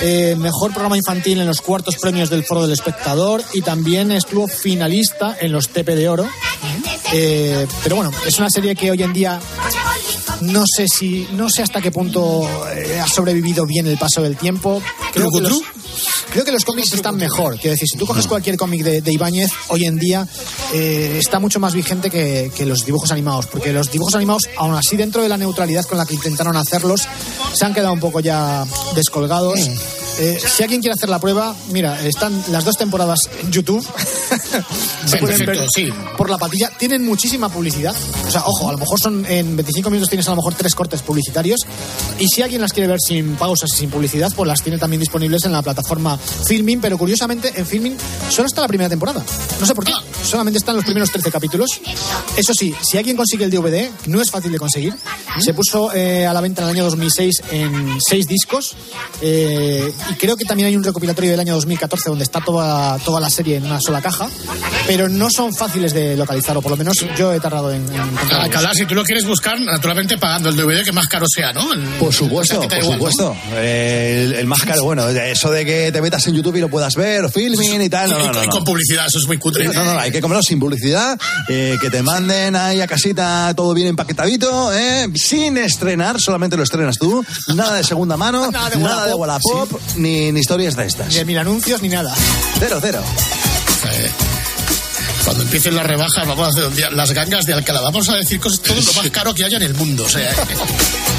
S12: eh, mejor programa infantil en los cuartos premios del Foro del Espectador y también estuvo finalista en los TP de Oro. Eh, pero bueno, es una serie que hoy en día no sé si no sé hasta qué punto eh, ha sobrevivido bien el paso del tiempo. Creo que los, creo que los cómics están mejor. Quiero decir, si tú coges cualquier cómic de, de Ibáñez, hoy en día eh, está mucho más vigente que, que los dibujos animados. Porque los dibujos animados, aún así, dentro de la neutralidad con la que intentaron hacerlos, se han quedado un poco ya descolgados. Eh, si alguien quiere hacer la prueba, mira, están las dos temporadas en YouTube. [laughs] Se pueden ver
S10: sí.
S12: por la patilla. Tienen muchísima publicidad. O sea, ojo, a lo mejor son en 25 minutos tienes a lo mejor tres cortes publicitarios. Y si alguien las quiere ver sin pausas y sin publicidad, pues las tiene también disponibles en la plataforma Filmin. Pero curiosamente, en Filmin solo está la primera temporada. No sé por qué. Solamente están los primeros 13 capítulos. Eso sí, si alguien consigue el DVD, no es fácil de conseguir. Se puso eh, a la venta en el año 2006 en seis discos. Eh, y creo que también hay un recopilatorio del año 2014 donde está toda, toda la serie en una sola caja. Pero no son fáciles de localizar, o por lo menos yo he tardado en, en encontrarlos.
S10: Alcalá, si tú lo quieres buscar, naturalmente pagando el DVD que más caro sea, ¿no? El-
S11: Por supuesto, por
S10: igual, ¿no?
S11: supuesto. Eh, el, el más caro, bueno, eso de que te metas en YouTube y lo puedas ver, filming y tal. No,
S10: Y-
S11: no, no,
S10: y
S11: no.
S10: con publicidad, eso es muy cutre.
S11: No, no, no, hay que comerlo sin publicidad, eh, que te manden ahí a casita todo bien empaquetadito, eh, sin estrenar, solamente lo estrenas tú, nada de segunda mano,
S12: Nada [laughs] de
S11: nada de
S12: Wallapop,
S11: Wallapop, ni, ni historias de estas.
S12: Ni mil anuncios ni nada.
S11: Cero, cero.
S10: Eh, Cuando empiecen las rebajas, vamos a hacer un día las gangas de Alcalá. Vamos a decir cosas, todo lo más caro que haya en el mundo. O sea, [laughs]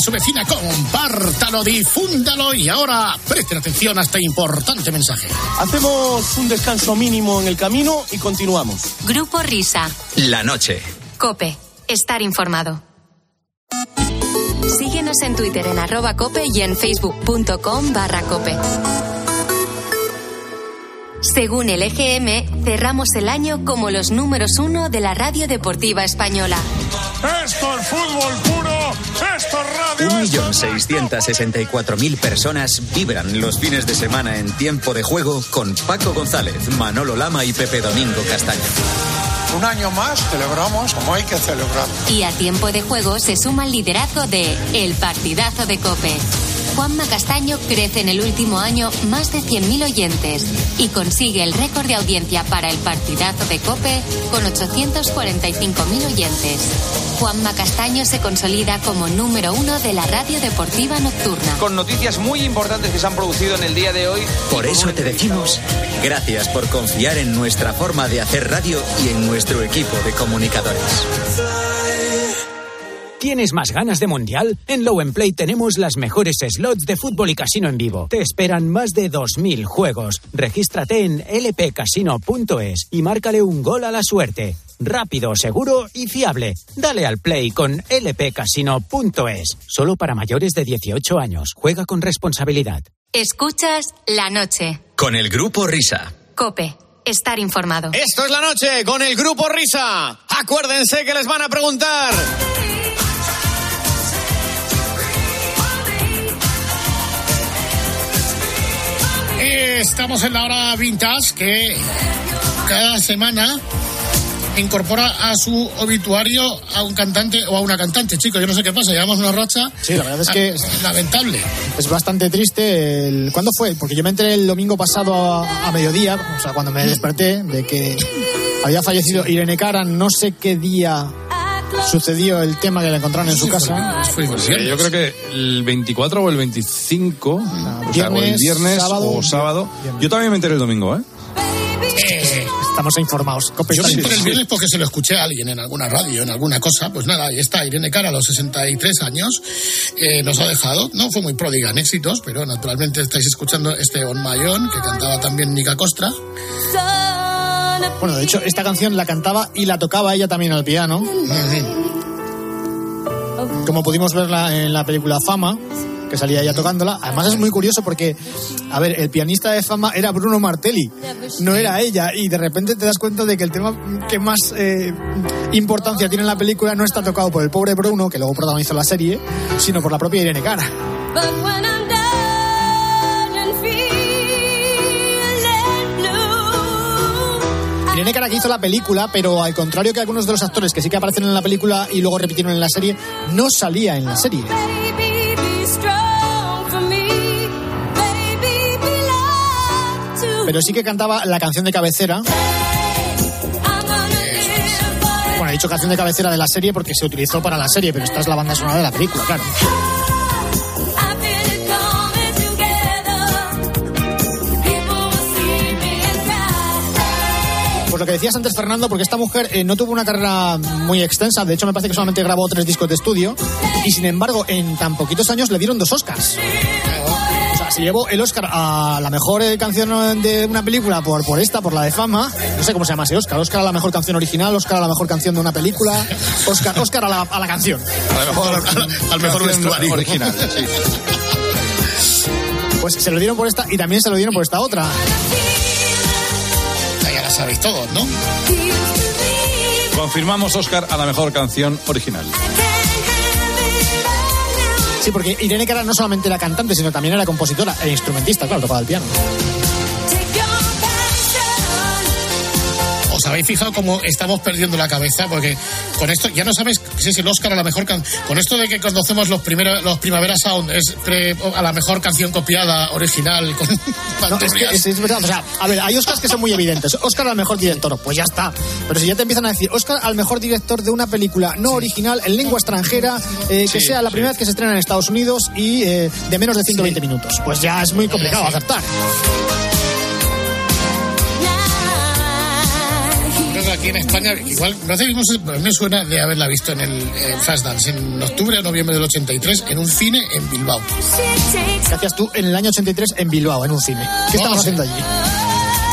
S17: a
S10: su vecina, compártalo, difúndalo y ahora presten atención a este importante mensaje.
S18: Hacemos un descanso mínimo en el camino y continuamos.
S6: Grupo Risa.
S5: La noche.
S6: Cope. Estar informado. Síguenos en Twitter en arroba cope y en facebook.com barra cope. Según el EGM, cerramos el año como los números uno de la radio deportiva española.
S19: Esto es fútbol puro.
S5: 1.664.000 personas vibran los fines de semana en tiempo de juego con Paco González, Manolo Lama y Pepe Domingo Castaño.
S19: Un año más celebramos como hay que celebrar.
S6: Y a tiempo de juego se suma el liderazgo de El Partidazo de Cope. Juanma Castaño crece en el último año más de 100.000 oyentes y consigue el récord de audiencia para el Partidazo de Cope con 845.000 oyentes. Juanma Castaño se consolida como número uno de la radio deportiva nocturna.
S20: Con noticias muy importantes que se han producido en el día de hoy.
S5: Por eso te decimos gracias por confiar en nuestra forma de hacer radio y en nuestro equipo de comunicadores.
S21: ¿Tienes más ganas de mundial? En Low Play tenemos las mejores slots de fútbol y casino en vivo. Te esperan más de 2.000 juegos. Regístrate en lpcasino.es y márcale un gol a la suerte. Rápido, seguro y fiable. Dale al play con lpcasino.es. Solo para mayores de 18 años. Juega con responsabilidad.
S6: Escuchas la noche.
S5: Con el grupo Risa.
S6: Cope. Estar informado.
S9: Esto es la noche con el grupo Risa. Acuérdense que les van a preguntar.
S10: Estamos en la hora vintage que cada semana incorpora a su obituario a un cantante o a una cantante, chicos. Yo no sé qué pasa, llevamos una racha.
S12: Sí, la verdad es que
S10: lamentable.
S12: Es bastante triste. El... ¿Cuándo fue? Porque yo me enteré el domingo pasado a, a mediodía, o sea, cuando me desperté, de que había fallecido Irene Cara, no sé qué día sucedió el tema que la encontraron en su casa.
S22: Eh, yo creo que el 24 o el 25, o sea, o el
S12: viernes,
S22: viernes
S12: sábado,
S22: o sábado. Yo también me enteré el domingo, ¿eh?
S12: Estamos informados. Cope
S10: Yo enteré el viernes porque se lo escuché a alguien en alguna radio, en alguna cosa. Pues nada, ahí está Irene Cara a los 63 años. eh, nos ha dejado. No fue muy pródiga en éxitos, pero naturalmente estáis escuchando este On Mayón, que cantaba también Nica Costra.
S12: Bueno, de hecho, esta canción la cantaba y la tocaba ella también al piano. Como pudimos verla en la película Fama, que salía ella tocándola. Además es muy curioso porque, a ver, el pianista de Fama era Bruno Martelli, no era ella. Y de repente te das cuenta de que el tema que más eh, importancia tiene en la película no está tocado por el pobre Bruno, que luego protagonizó la serie, sino por la propia Irene Cara. Irene Cara que hizo la película, pero al contrario que algunos de los actores que sí que aparecen en la película y luego repitieron en la serie, no salía en la serie. Pero sí que cantaba la canción de cabecera. Bueno, he dicho canción de cabecera de la serie porque se utilizó para la serie, pero esta es la banda sonora de la película, claro. Que decías antes, Fernando, porque esta mujer eh, no tuvo una carrera muy extensa, de hecho me parece que solamente grabó tres discos de estudio, y sin embargo, en tan poquitos años le dieron dos Oscars. O sea, se llevó el Oscar a la mejor eh, canción de una película por, por esta, por la de fama. No sé cómo se llama ese Oscar. Oscar a la mejor canción original, Oscar a la mejor canción de una película, Oscar, Oscar a, la, a la canción. [laughs]
S10: al mejor vestuario.
S11: Original, sí.
S12: Pues se lo dieron por esta y también se lo dieron por esta otra.
S10: Sabéis todos, ¿no?
S22: Confirmamos Oscar a la mejor canción original.
S12: Sí, porque Irene Cara no solamente era cantante, sino también era compositora e instrumentista, claro, tocaba el piano.
S10: ¿Os habéis fijado cómo estamos perdiendo la cabeza? Porque con esto ya no sabes si es el Oscar a la mejor canción. Con esto de que conocemos los, primeros, los Primavera Sound, es pre- a la mejor canción copiada, original, con [laughs]
S12: No, es, que, es, es verdad, o sea, a ver, hay Oscars que son muy evidentes. Oscar al mejor director, pues ya está. Pero si ya te empiezan a decir Oscar al mejor director de una película no original, en lengua extranjera, eh, que
S10: Sí,
S12: sea la
S10: sí.
S12: primera vez que se estrena en Estados Unidos y eh, de menos de 120 minutos, pues ya es muy complicado acertar.
S10: Aquí en España, igual, no sé, no sé, pero me suena de haberla visto en el eh, Flashdance en octubre o noviembre del 83 en un cine en Bilbao.
S12: ¿Qué hacías tú en el año 83 en Bilbao, en un cine? ¿Qué
S10: No,
S12: estabas haciendo allí?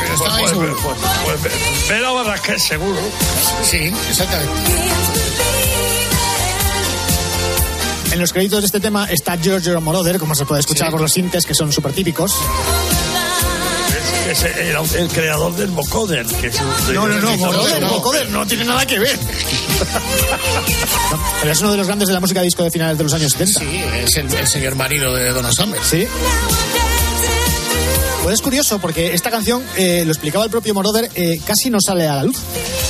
S10: Pero estaba ahí
S19: Pues,
S10: seguro.
S19: pues, pues, pues, ver a Barrasquez, seguro.
S10: Sí, exactamente.
S12: En los créditos de este tema está Giorgio Moroder, como se puede escuchar
S10: Sí.
S12: por los sintes que son súper típicos.
S19: Es, es el, el creador del vocoder. Que es un-
S12: No, no, no, Vocoder,
S10: no.
S12: Vocoder, no tiene nada que ver. No, pero es uno de los grandes de la música disco de finales de los años 70.
S10: Sí, es el, el señor marido de Donna Summer.
S12: Sí. Pues es curioso porque esta canción, eh, lo explicaba el propio Moroder, eh, casi no sale a la luz.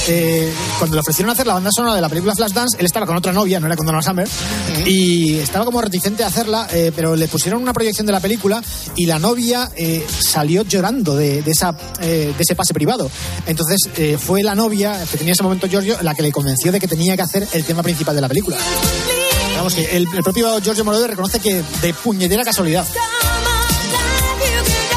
S12: Eh, cuando le ofrecieron hacer la banda sonora de la película Flashdance, él estaba con otra novia, no era con Donna Summer, y estaba como reticente a hacerla, eh, pero le pusieron una proyección de la película y la novia eh, salió llorando de, de esa, eh, de ese pase privado. Entonces fue la novia, que tenía ese momento Giorgio, la que le convenció de que tenía que hacer el tema principal de la película. Vamos, que el, el propio Giorgio Moroder reconoce que de puñetera casualidad.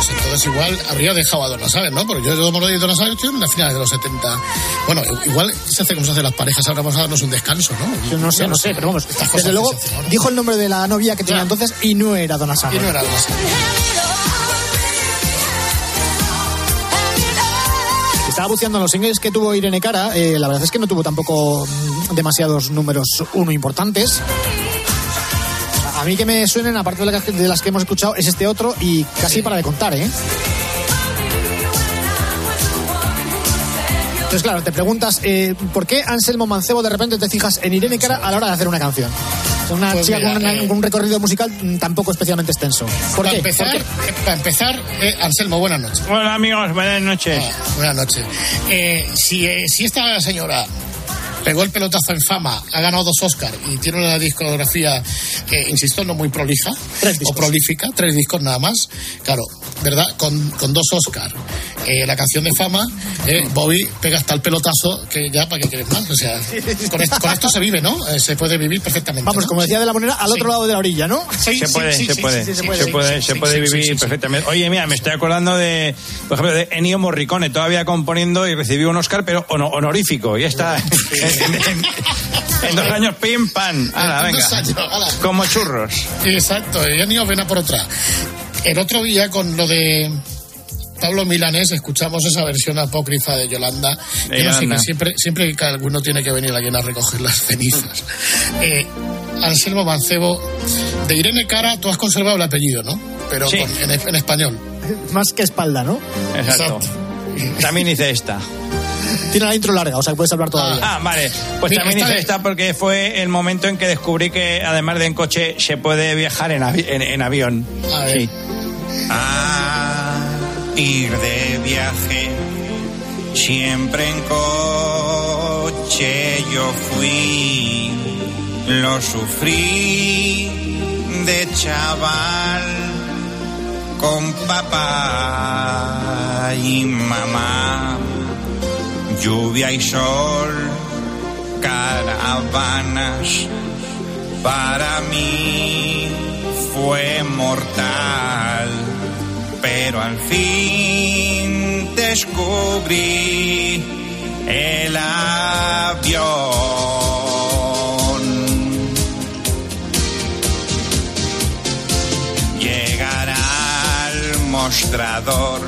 S10: Pues entonces igual habría dejado a Donna Summer, ¿no? Porque yo de Moroder y Donna Summer estuvieron en la final de los 70. Bueno, igual se hace como se hacen las parejas, ahora vamos a darnos un descanso, ¿no?
S12: Yo no sé, no sé, pero vamos.
S10: Estas cosas
S12: Desde luego,
S10: hacen
S12: dijo el nombre de la novia que tenía entonces y no era Donna Summer.
S10: Y no era Donna.
S12: Estaba buceando en los singles que tuvo Irene Cara. eh, la verdad es que no tuvo tampoco mm, demasiados números uno importantes. A mí que me suenen, aparte de las que, de las que hemos escuchado, es este otro y casi para de contar, ¿eh? Entonces, claro, te preguntas, eh, ¿por qué Anselmo Mancebo de repente te fijas en Irene Cara a la hora de hacer una canción? Una
S10: Pues
S12: chica
S10: mira,
S12: con, una-
S10: eh,
S12: con un recorrido musical mm, tampoco especialmente extenso. ¿Por
S10: Para
S12: qué?
S10: empezar,
S12: ¿Por
S10: eh, para empezar eh, Anselmo, buenas noches.
S22: Hola amigos, buenas noches.
S10: Ah, buenas noches. Eh, si, eh, si esta señora pegó el pelotazo en fama, ha ganado dos Oscars y tiene una discografía, eh, insisto, no muy prolija o prolífica, tres discos nada más, claro, ¿verdad? Con, con dos Oscars. Eh, la canción de fama, eh, Bobby pega hasta el pelotazo que ya, ¿para qué quieres más? O sea, con esto, con esto se vive, ¿no? Eh, se puede vivir perfectamente.
S12: Vamos,
S10: ¿no?
S12: como decía de la moneda, al
S10: Sí.
S12: otro lado de la orilla, ¿no?
S10: Sí,
S22: se puede,
S10: sí,
S22: se,
S10: sí,
S22: puede
S10: sí,
S22: se puede,
S10: sí,
S22: se
S10: sí,
S22: puede
S10: sí,
S22: vivir
S10: sí, sí.
S22: perfectamente. Oye, mira, me estoy acordando de, por ejemplo, de Ennio Morricone, todavía componiendo y recibió un Oscar, pero hono- honorífico. Y está en, [laughs] en- en dos años, pim, pam. Ala,
S10: En
S22: venga.
S10: años, ala.
S22: Como churros.
S10: Exacto, y han ido ven a por otra. El otro día con lo de Pablo Milanés escuchamos esa versión apócrifa de Yolanda.
S22: De
S10: que no sé, que siempre, siempre que alguno tiene que venir alguien a recoger las cenizas. [laughs] Eh, Anselmo Mancebo, de Irene Cara, tú has conservado el apellido, ¿no? Pero
S22: Sí.
S10: con- en, en español.
S12: Más que espalda, ¿no?
S22: Exacto. También hice esta.
S12: Tiene la intro larga, o sea, que puedes hablar todavía.
S22: Ah, vale. Pues
S10: Mira,
S22: también
S10: está
S22: hice
S10: bien.
S22: esta porque fue el momento en que descubrí que además de en coche se puede viajar en, avi- en- en avión.
S10: A ver.
S22: Sí.
S23: A ir de viaje, siempre en coche yo fui, lo sufrí de chaval con papá y mamá, lluvia y sol caravanas para mí fue mortal, pero al fin descubrí el avión. Llegar al mostrador,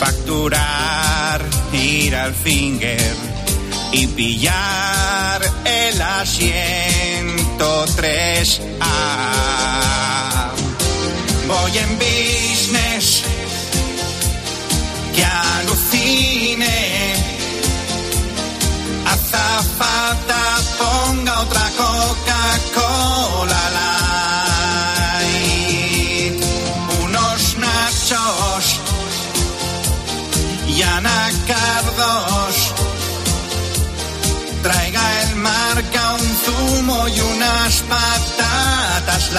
S23: facturar, ir al finger y pillar el asiento 3A. Voy en business, que alucine. Azafata, ponga otra Coca-Cola Traiga el marca un zumo y unas patatas.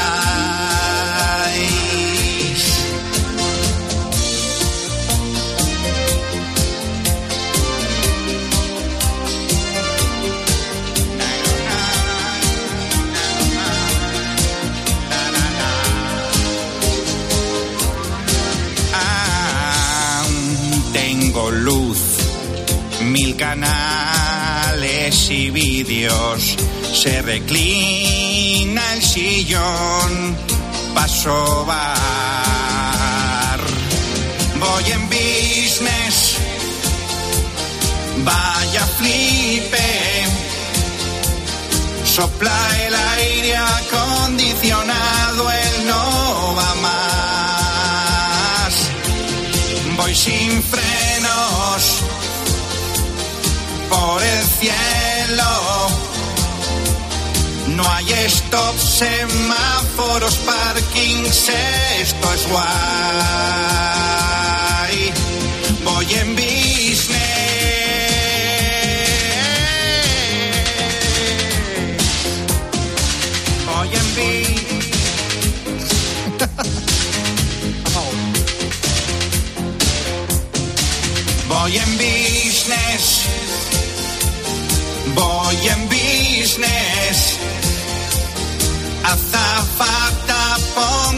S23: Mil canales y vídeos. Se reclina el sillón, paso bar. Voy en business, vaya flipe. Sopla el aire acondicionado, él no va más. Voy sin frenos por el cielo. No hay stop, semáforos, parkings, esto es guay. Voy en business. Voy en business. Azafata, ponga otra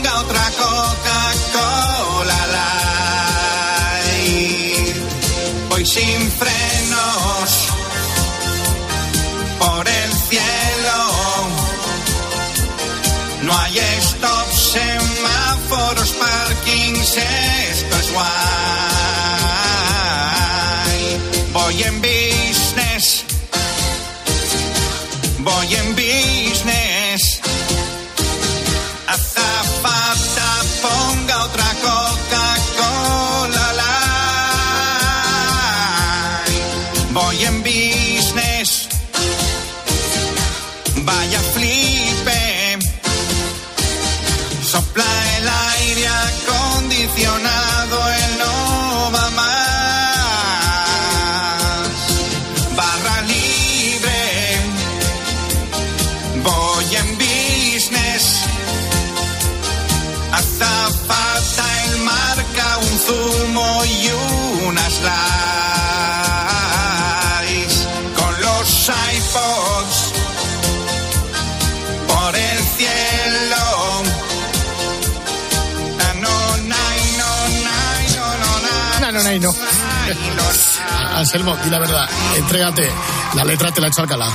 S23: nai, No, no, no,
S10: no. Anselmo, di la verdad, entrégate. La letra te la he hecho Alcalá.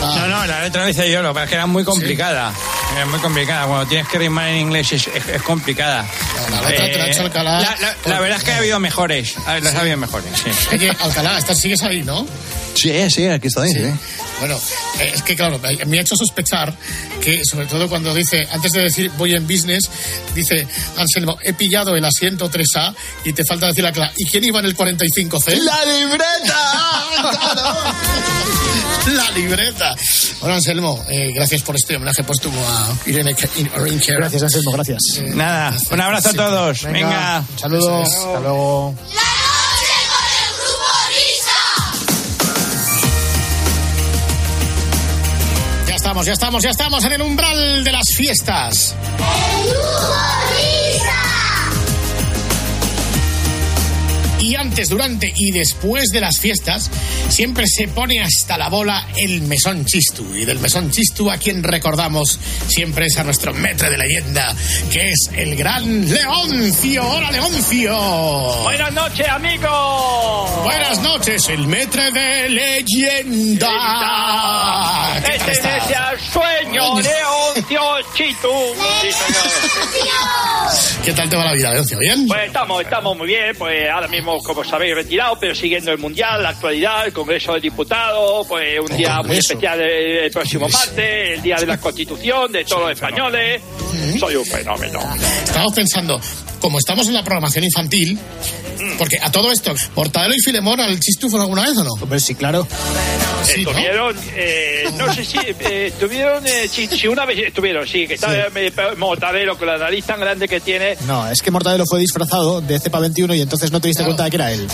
S22: No, no, la letra la hice yo, lo que pasa es que era muy complicada. Era muy complicada. Cuando tienes que rimar en inglés es, es- es complicada.
S10: La letra te la ha hecho Alcalá.
S22: la- la- la verdad es que ha habido mejores. A ver, las ha habido mejores, sí.
S10: Oye, Alcalá, estás, sigues ahí, ¿no?
S11: Sí, sí, aquí estoy. sí.
S10: Bueno, eh, es que claro, me ha hecho sospechar que, sobre todo cuando dice, antes de decir voy en business, dice Anselmo, he pillado el asiento 3A y te falta decir la clave. ¿Y quién iba en el 45C?
S11: ¡La libreta! [laughs]
S10: la libreta. Bueno, Anselmo, eh, gracias por este homenaje póstumo a Irene Rinker.
S12: Gracias, Anselmo, gracias.
S22: Nada, un abrazo a todos. Venga.
S12: Un saludo. Hasta luego.
S10: Estamos, ya estamos, ya estamos en el umbral de las fiestas. Y antes, durante y después de las fiestas, siempre se pone hasta la bola el mesón chistu. Y del mesón chistu, a quien recordamos siempre es a nuestro metre de leyenda, que es el gran Leoncio. ¡Hola, Leoncio!
S24: Buenas noches, amigos.
S10: Buenas noches, el metre de leyenda. ¿Qué tal estás?
S24: Sí, señor.
S10: ¿Qué tal te va la vida, Leoncio? ¿Bien?
S24: Pues estamos, estamos muy bien, pues ahora mismo, como sabéis, retirado, pero siguiendo el Mundial, la actualidad, el Congreso de Diputados, pues un día muy especial el, el próximo martes, el Día de la Constitución, de todos los españoles. Soy un fenómeno.
S10: Estamos pensando, como estamos en la programación infantil, porque a todo esto, ¿Mortadelo y Filemón al chistu fueron alguna vez o no?
S12: Hombre, sí, claro.
S10: Sí, ¿no?
S24: Estuvieron, eh, no sé si, eh, estuvieron, eh, sí, sí, una vez estuvieron, sí, que está eh, Mortadelo con la nariz tan grande que tiene.
S12: No, es que Mortadelo fue disfrazado de cepa 21 y entonces no te diste cuenta de que era él.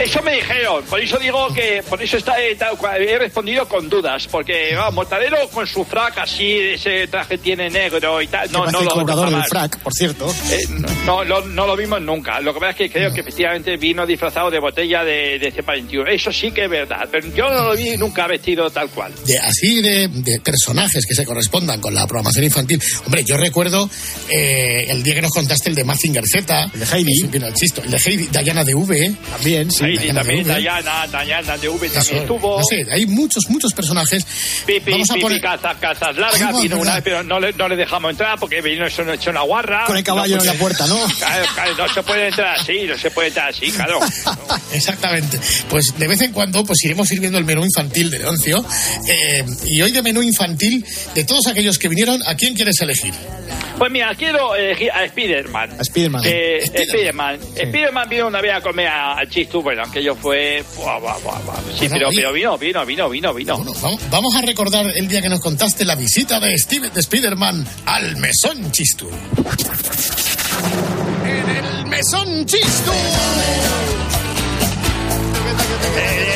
S24: Eso me dijeron, por eso digo que, por eso está, eh, he respondido con dudas, porque Mortadelo con su frac así, ese traje tiene negro y tal, no, no
S12: el
S24: lo
S12: cobrador del
S24: jamás.
S12: frac, por cierto.
S24: Eh, no, no, no lo vimos nunca. Lo que pasa es que creo que efectivamente vino disfrazado de botella de, de cepa 21. Eso sí que es verdad, pero yo no lo vi nunca vestido tal cual.
S10: de así de, de personajes que se correspondan con la programación infantil. Hombre, yo recuerdo eh, el día que nos contaste el de Mazinger Z. El de Heidi. El chisto. El de Heidi, Diana de V.
S12: También,
S10: sí. Diana de
S24: también,
S10: V.
S24: Dayana, Dayana de V
S10: Eso,
S24: también estuvo.
S10: No sé, hay muchos, muchos personajes.
S24: Pipi,
S10: Vamos a
S24: pipi,
S10: poner-
S24: cazas, cazas largas,
S10: Ay,
S24: vino una vez, pero no le, no le dejamos entrar porque vino hecho, una guarra.
S12: Con el caballo
S24: No,
S12: en la
S24: porque-
S12: ¿no? [laughs]
S24: Claro, claro, no se puede entrar así, no se puede entrar así, claro. [laughs]
S10: Exactamente. Pues de vez en cuando pues iremos sirviendo el menú infantil de Leoncio. Eh, y hoy de menú infantil, de todos aquellos que vinieron, ¿a quién quieres elegir?
S24: Pues mira, quiero elegir a Spiderman.
S12: A Spiderman.
S24: Eh, Spiderman. Spiderman vino una vez a comer a- al Chistu, bueno, aquello fue... buah, buah, buah, buah. Sí,
S10: Bueno,
S24: pero, pero vino, vino, vino, vino, vino.
S10: Vamos, vamos a recordar el día que nos contaste la visita de, Steve, de Spiderman al Mesón Chistu. En el Mesón Chistu.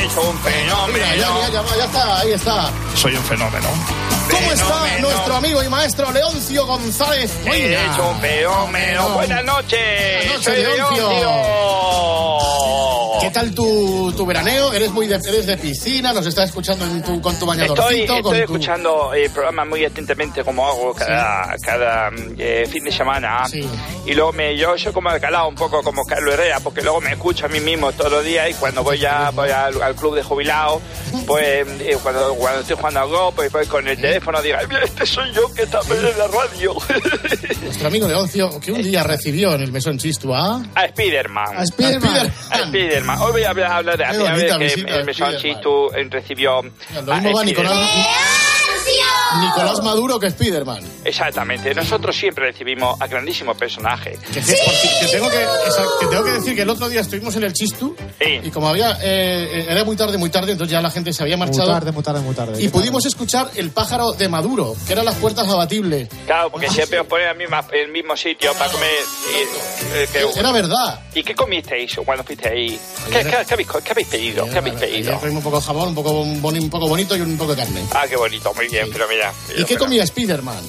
S24: Es un fenómeno.
S10: Mira, ya, ya, ya, ya está, ahí está.
S24: Soy un fenómeno.
S10: ¿Cómo está
S24: Fenómeno.
S10: nuestro amigo y maestro Leoncio González Moina?
S24: Es un fenómeno. Buenas noches.
S10: Buenas noches,
S24: Soy
S10: Leoncio.
S24: Leoncio.
S10: ¿Qué tal tu, tu veraneo? ¿Eres muy de, eres de piscina? ¿Nos estás escuchando en tu, con tu
S24: Estoy,
S10: bañadorcito?
S24: estoy
S10: con tu...
S24: escuchando el programa muy atentamente como hago cada, cada eh, fin de semana. Y luego me, yo soy como calado un poco como Carlos Herrera, porque luego me escucho a mí mismo todos los días y cuando voy ya voy al, al club de jubilados, pues [laughs] eh, cuando, cuando estoy jugando al golf, pues, pues con el teléfono digo, "Ay, mira, este soy yo que está en la radio. [laughs]
S10: Nuestro amigo Leoncio, que un día recibió en el Mesón Chistu a...
S24: A Spiderman.
S10: A Spiderman.
S24: A Spiderman. Hoy voy a hablar, de
S10: Qué
S24: a ver
S10: bonita
S24: que eh, recibió.
S10: Lo mismo va. Nicolás Maduro que Spiderman.
S24: Exactamente. Nosotros siempre recibimos a grandísimos personajes.
S10: Que, ci- que tengo que, tengo que decir que el otro día estuvimos en el Chistu y como había eh, era muy tarde, muy tarde, entonces ya la gente se había
S12: Muy
S10: marchado
S12: tarde, muy tarde, muy tarde.
S10: y pudimos escuchar el pájaro de Maduro, que eran las puertas abatibles.
S24: Claro, porque siempre os ponen en el mismo, el mismo sitio para comer. y, eh,
S10: Era verdad.
S24: ¿Y qué comisteis cuando fuiste ahí? ¿Qué, qué- qué habéis, qué habéis pedido? ¿Qué habéis pedido?
S10: Un poco de jamón, un poco, boni- un poco bonito y un poco de carne.
S24: Ah, qué bonito, muy bien, pero mira.
S10: ¿Y qué comía Spiderman?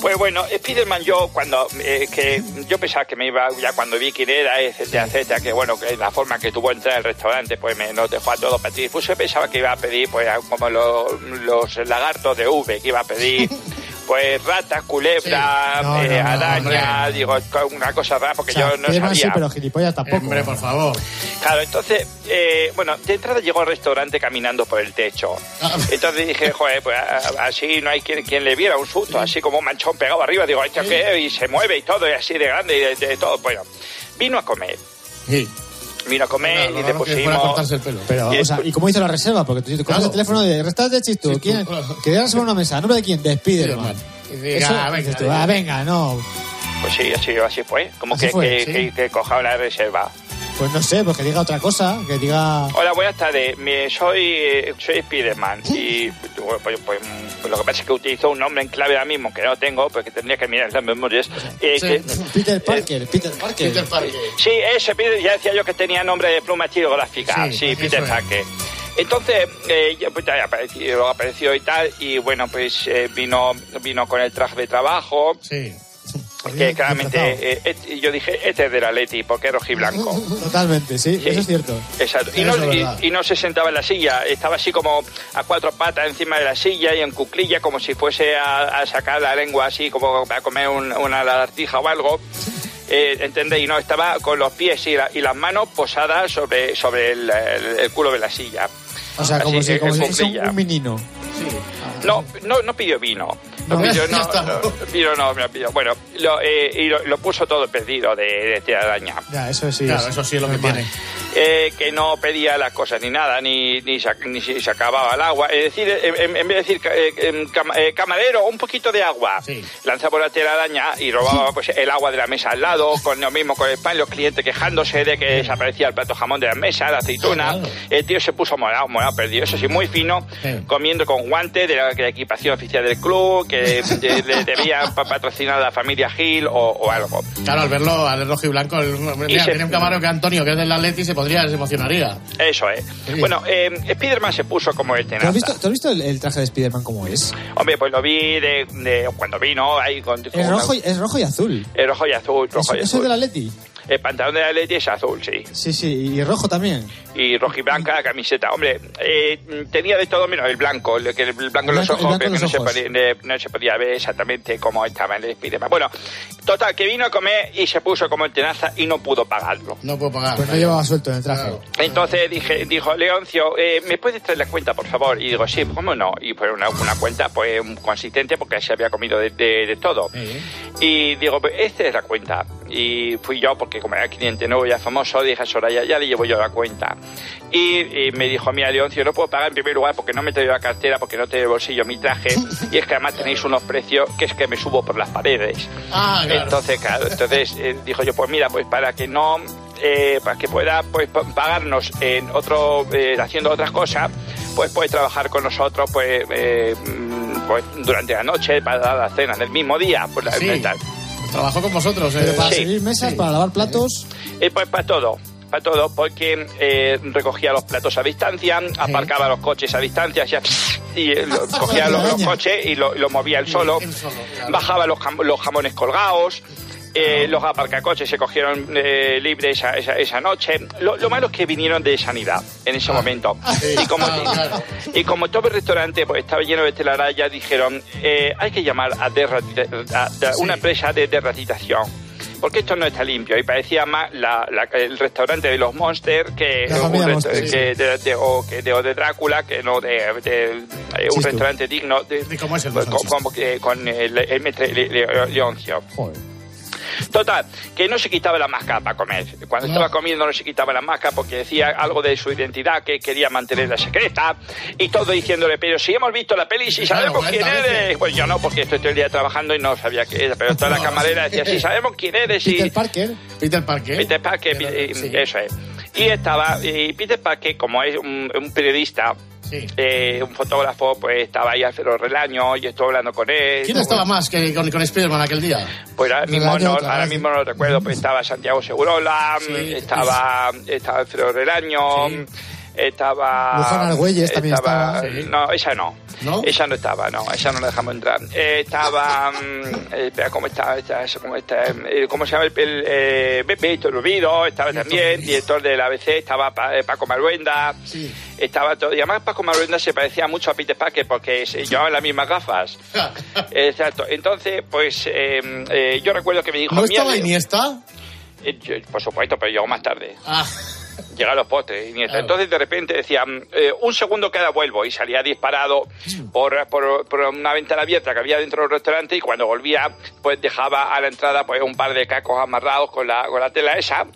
S24: Pues bueno, Spiderman yo cuando eh, que yo pensaba que me iba ya cuando vi quién era, etcétera, etcétera, que bueno, que la forma que tuvo entrar al restaurante, pues me nos dejó a todos ti. Pues yo pensaba que iba a pedir pues como lo- los lagartos de V, que iba a pedir [laughs] pues ratas, culebras,
S12: No, no,
S24: eh,
S12: no,
S24: araña, digo, una cosa rara porque
S12: O sea,
S24: yo no sabía.
S12: sí, pero gilipollas tampoco.
S10: Hombre, por favor.
S24: Claro, entonces, eh, bueno, de entrada llegó al restaurante caminando por el techo.
S10: Ah.
S24: Entonces dije, joder, pues así no hay quien, quien le viera un susto, así como un manchón pegado arriba. Digo, ¿esto qué? Y se mueve y todo, y así de grande y de, de todo. Bueno, vino a comer.
S10: Sí.
S24: Vino a comer
S10: Lo
S24: y le pusimos...
S10: el pelo.
S12: Pero,
S24: Y
S12: o sea, ¿y cómo hizo la reserva? Porque tú coges
S10: Claro.
S12: el teléfono de restaurante de Chistu. ¿Quién? Quería reservar una mesa. ¿A nombre de quién? De Spiderman.
S10: Y diga,
S12: Eso,
S10: venga,
S12: dices tú,
S10: venga.
S12: ah, venga, no.
S24: Pues sí, así, así fue. Como
S12: Así
S24: que,
S12: fue,
S24: que,
S12: sí.
S24: que, que coja la reserva.
S12: Pues no sé, pues que diga otra cosa, que diga...
S24: Hola, buenas tardes. Mi- soy, eh, soy Spiderman y bueno, pues, pues, mm, lo que pasa es que utilizo un nombre en clave ahora mismo que no tengo porque tendría que mirar las memorias. Eh,
S12: Sí,
S24: que-
S12: Peter Parker, Peter Parker.
S10: Peter Parker.
S24: Sí, ese Peter, ya decía yo que tenía nombre de pluma estilográfica.
S10: Sí,
S24: Sí,
S10: eso
S24: Peter
S10: es.
S24: Parker. Entonces, eh, ya, pues, ya apareció, apareció y tal, y bueno, pues eh, vino, vino con el traje de trabajo.
S10: Sí.
S24: Que claramente eh, eh, yo dije, este es del Atleti, porque es rojiblanco. [laughs]
S12: Totalmente, sí, eso es cierto.
S24: Exacto. Y no, y- no se sentaba en la silla, estaba así como a cuatro patas encima de la silla y en cuclilla, como si fuese a, a sacar la lengua así, como para comer un- una lagartija o algo. Eh, ¿Entendéis? No, estaba con los pies y, la- y las manos posadas sobre, sobre el, el- el culo de la silla.
S12: O sea, como
S24: Así,
S12: si, como si fuese un,
S24: cuclilla.
S12: un menino.
S24: No, no, no pidió vino. No,
S12: No,
S24: no, me. Bueno, lo, eh, y lo, lo puso todo perdido de, de telaraña.
S12: Ya, eso sí.
S18: Claro, eso sí es lo que tiene.
S24: Eh, que no pedía las cosas ni nada, ni, ni, se, ni se acababa el agua. Es decir, en, en vez de decir ca- eh, cam- eh, camarero, un poquito de agua, lanzaba por la telaraña y robaba pues, el agua de la mesa al lado, con lo mismo con el pan, los clientes quejándose de que desaparecía el plato jamón de la mesa, la aceituna. El tío se puso morado, morado, perdido, eso sí, muy fino, comiendo con de la, de la equipación oficial del club, que de- le debía pa- patrocinar a la familia Gil o, o algo.
S18: Claro, al verlo, al rojo y blanco, el, mira,
S24: se-
S18: tiene un camarero que Antonio, que es del Atleti, se podría, se emocionaría.
S24: Eso es. Bueno, eh, Spiderman se puso como el
S12: ¿Tú
S24: tenaza.
S12: has visto, tú has visto el, el traje de Spider-Man como es?
S24: Hombre, pues lo vi de, de cuando vino ahí con, con
S12: Es
S24: una-
S12: rojo, y- es rojo y azul.
S24: es rojo y azul, rojo
S12: ¿Eso,
S24: y
S12: eso es
S24: azul.
S12: del Atleti?
S24: El pantalón de la Leti es azul, sí.
S12: Sí, sí, y rojo también.
S24: Y rojo y blanca la camiseta. Hombre, eh, tenía de todo menos el blanco, el, que el blanco en los ojos, pero que no se, podía, no se podía ver exactamente cómo estaba en el Spiderman. Bueno, total, que vino a comer y se puso como en tenaza y no pudo pagarlo.
S18: No puedo pagar.
S12: Pues no llevaba suelto en el traje.
S24: Entonces dije, dijo, Leoncio, eh, ¿me puedes traer la cuenta, por favor? Y digo, sí, ¿cómo no? Y fue una, una cuenta pues consistente porque se había comido de, de- de todo. Y digo, pues esta es la cuenta. Y fui yo, porque como era cliente nuevo ya famoso, dije a Soraya, ya le llevo yo la cuenta. Y, y me dijo, mira, Leoncio, no puedo pagar en primer lugar porque no me he traído la cartera, porque no tengo el bolsillo mi traje. Y es que además tenéis unos precios que es que me subo por las paredes.
S18: Ah, claro.
S24: Entonces, claro, entonces eh, dijo yo, pues mira, pues para que no, eh, para que pueda pues pa- pagarnos en otro, eh, haciendo otras cosas, pues puede trabajar con nosotros, pues, eh, mm, pues durante la noche para dar la cena del mismo día, pues la-
S18: Sí.
S24: tal.
S18: Trabajó con vosotros, ¿eh?
S12: Pero para
S24: Sí.
S12: servir mesas, para lavar platos.
S24: Eh, pues para todo. Para todo, porque eh, recogía los platos a distancia, aparcaba los coches a distancia, hacía y eh, lo- [laughs] cogía los, los coches y lo, lo movía él solo, bajaba los, jam- los jamones colgados, eh, los aparcacoches se cogieron eh, libres esa, esa, esa noche. Lo, lo malo es que vinieron de sanidad en ese momento. Y como, y como todo el restaurante pues, estaba lleno de telarañas, dijeron, eh, hay que llamar a, a- a una empresa de derratitación. Porque esto no está limpio y parecía más la- la- el restaurante de los Monsters que,
S12: Monster,
S24: de, de- o, que de, o de Drácula que no de, de- eh, un restaurante digno de,
S18: ¿Y cómo es el Monster?
S24: co- como que con el, el Leoncio. Total, que no se quitaba la máscara para comer. Cuando estaba comiendo no se quitaba la máscara porque decía algo de su identidad que quería mantenerla secreta y todo diciéndole, pero si hemos visto la peli, si sabemos quién
S18: 40
S24: eres. Pues yo no, porque estoy todo el día trabajando y no sabía qué era, pero toda la camarera decía, si sabemos quién eres. y-
S12: Peter Parker.
S18: Peter Parker.
S24: Peter Parker, eh, eso es. Y estaba, y Peter Parker, como es un, un periodista, eh, un fotógrafo, pues estaba ahí Alfredo Relaño, y estuve hablando con él.
S18: ¿Quién estaba más que con, con Spiderman aquel día?
S24: Pues ahora mismo, no, ahora mismo no lo recuerdo, pues estaba Santiago Segurola, estaba, estaba Alfredo Relaño, estaba...
S12: Luján Argüelles también estaba.
S24: No, esa no. Esa no estaba, no, esa no la dejamos entrar. Eh, estaba... mm, eh, espera, ¿cómo está? está eso, ¿cómo, está? Eh, ¿Cómo se llama el... el eh, Víctor Rubido, estaba también, director del ABC, estaba Pa- Paco Maruenda, estaba todo... Y además Paco Maruenda se parecía mucho a Peter Parker porque se llevaban las mismas gafas. [laughs] Exacto. Entonces, pues eh, eh, yo recuerdo que me dijo...
S18: ¿No
S24: "Mira,
S18: estaba
S24: Leo".
S18: Iniesta?
S24: Por supuesto, pero llegó más tarde.
S18: Ah. [laughs]
S24: Llega a los postres. Iniesta. Entonces, de repente decía, mm, eh, un segundo que ahora vuelvo. Y salía disparado por, por, por una ventana abierta que había dentro del restaurante. Y cuando volvía, pues dejaba a la entrada pues un par de cacos amarrados con la, con la tela esa.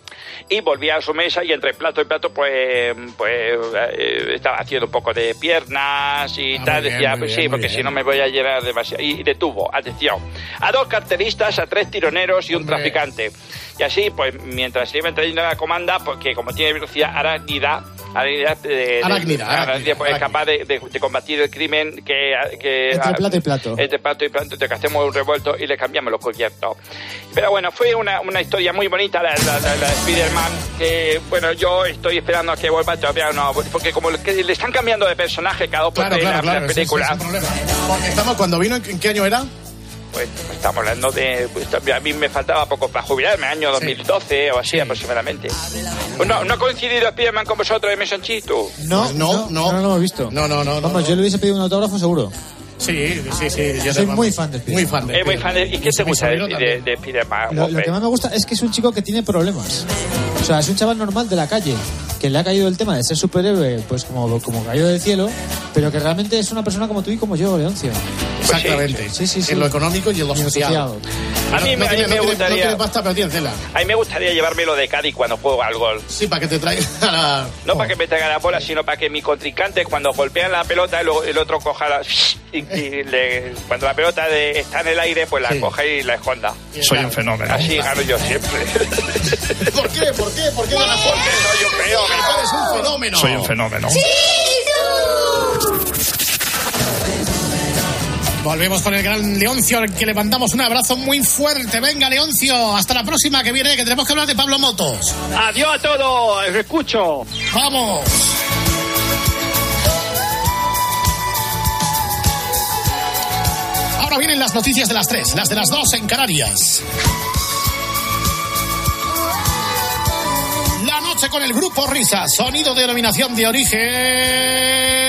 S24: Y volvía a su mesa y entre plato y plato, pues, pues eh, estaba haciendo un poco de piernas y
S18: Ah,
S24: tal.
S18: bien,
S24: Decía, pues
S18: bien,
S24: sí, porque si no me voy a llenar demasiado. Y detuvo, atención, a dos carteristas, a tres tironeros y un traficante. Y así, pues mientras se iba trayendo la comanda, porque como tiene velocidad arácnida, arácnida,
S18: Arácnida,
S24: arácnida,
S18: arácnida,
S24: pues, es capaz de, de- de combatir el crimen que... que
S12: Entre plato y plato.
S24: Entre plato y plato, que hacemos un revuelto y le cambiamos los cubiertos. Pero bueno, fue una, una historia muy bonita la, la, la- la de Spider-Man, que bueno, yo estoy esperando a que vuelva todavía no, porque como le, que le están cambiando de personaje cada dos por
S18: Claro, claro, claro.
S24: película.
S18: es. Porque estamos, cuando vino, ¿en qué año era?
S24: Pues estamos hablando de... pues, a mí me faltaba poco para jubilarme, año 2012 o así aproximadamente. Pues no, ¿No ha coincidido Spiderman con vosotros en Mesonchito?
S12: No, no, no, no, lo hemos visto.
S10: No, no, no.
S12: Vamos, yo le hubiese pedido un autógrafo seguro.
S10: Sí, sí, sí. Yo
S12: Soy muy fan de
S10: Muy fan de
S24: Es muy fan de... ¿Y qué te gusta de, de, de Spiderman?
S12: Lo, lo que más me gusta es que es un chico que tiene problemas. O sea, es un chaval normal de la calle, que le ha caído el tema de ser superhéroe, pues como, como cayó del cielo, pero que realmente es una persona como tú y como yo, Leoncio.
S10: Exactamente.
S12: Sí, sí, sí.
S10: En lo económico y en lo social.
S12: social.
S24: A mí,
S10: no,
S24: me- a mí
S10: tiene,
S24: me
S10: no tiene-
S24: gustaría...
S10: tiene pasta, pero tiene cela.
S24: A mí me gustaría llevármelo de Cádiz cuando juego al gol.
S10: Sí, para que te traiga la...
S24: No para que me traiga la bola, sino para que mi contrincante, cuando golpean la pelota, el, el otro coja la... Y, y le- cuando la pelota de- está en el aire, pues la
S10: Sí.
S24: coge y la esconda.
S19: Soy un fenómeno.
S24: Así gano yo siempre. [laughs]
S10: ¿Por qué? ¿Por qué? ¿Por qué ganas
S24: Porque soy un fenómeno.
S10: Eres un fenómeno.
S19: Soy un fenómeno.
S10: Volvemos con el gran Leoncio, al que le mandamos un abrazo muy fuerte. Venga, Leoncio, hasta la próxima que viene, que tenemos que hablar de Pablo Motos.
S16: Adiós a todos, os escucho.
S10: ¡Vamos! Ahora vienen las noticias de las tres, las de las dos en Canarias. La noche con el grupo Risa, sonido de denominación de origen.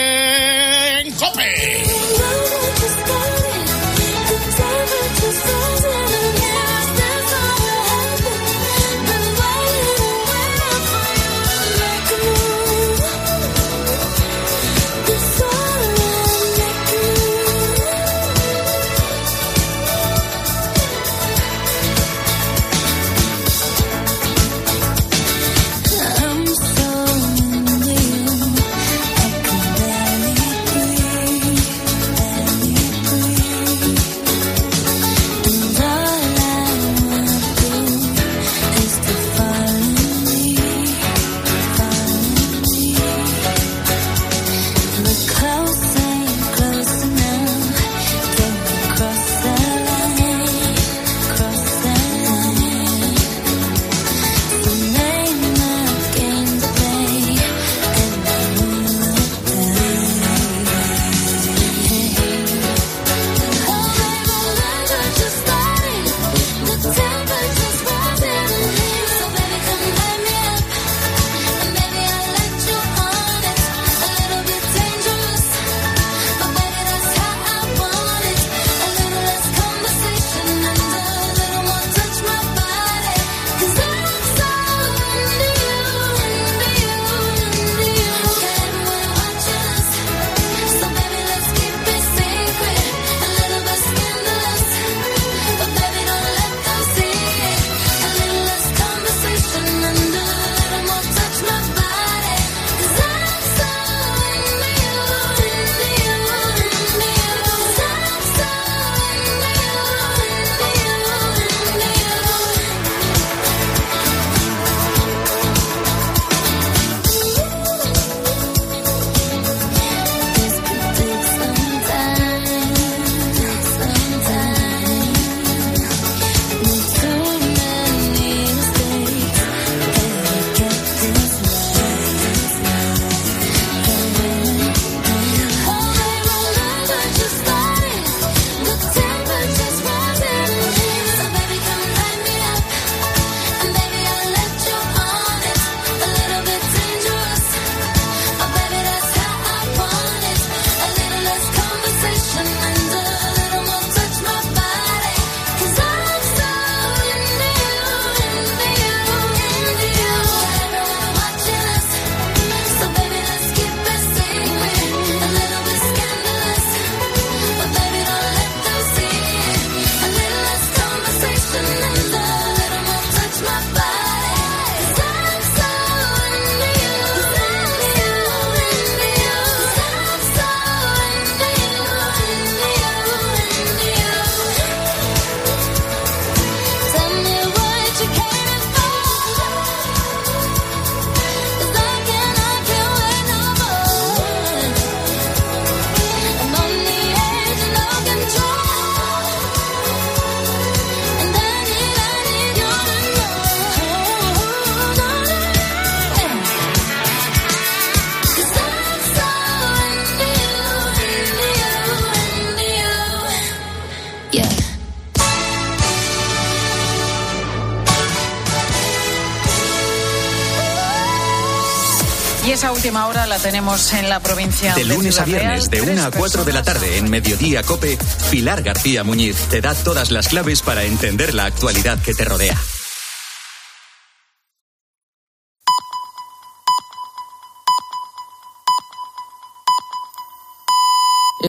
S1: La tenemos en la provincia
S5: De lunes a
S1: Real.
S5: viernes, de
S1: Tres
S5: 1 a 4 de la tarde, en Mediodía Cope, Pilar García Muñiz te da todas las claves para entender la actualidad que te rodea.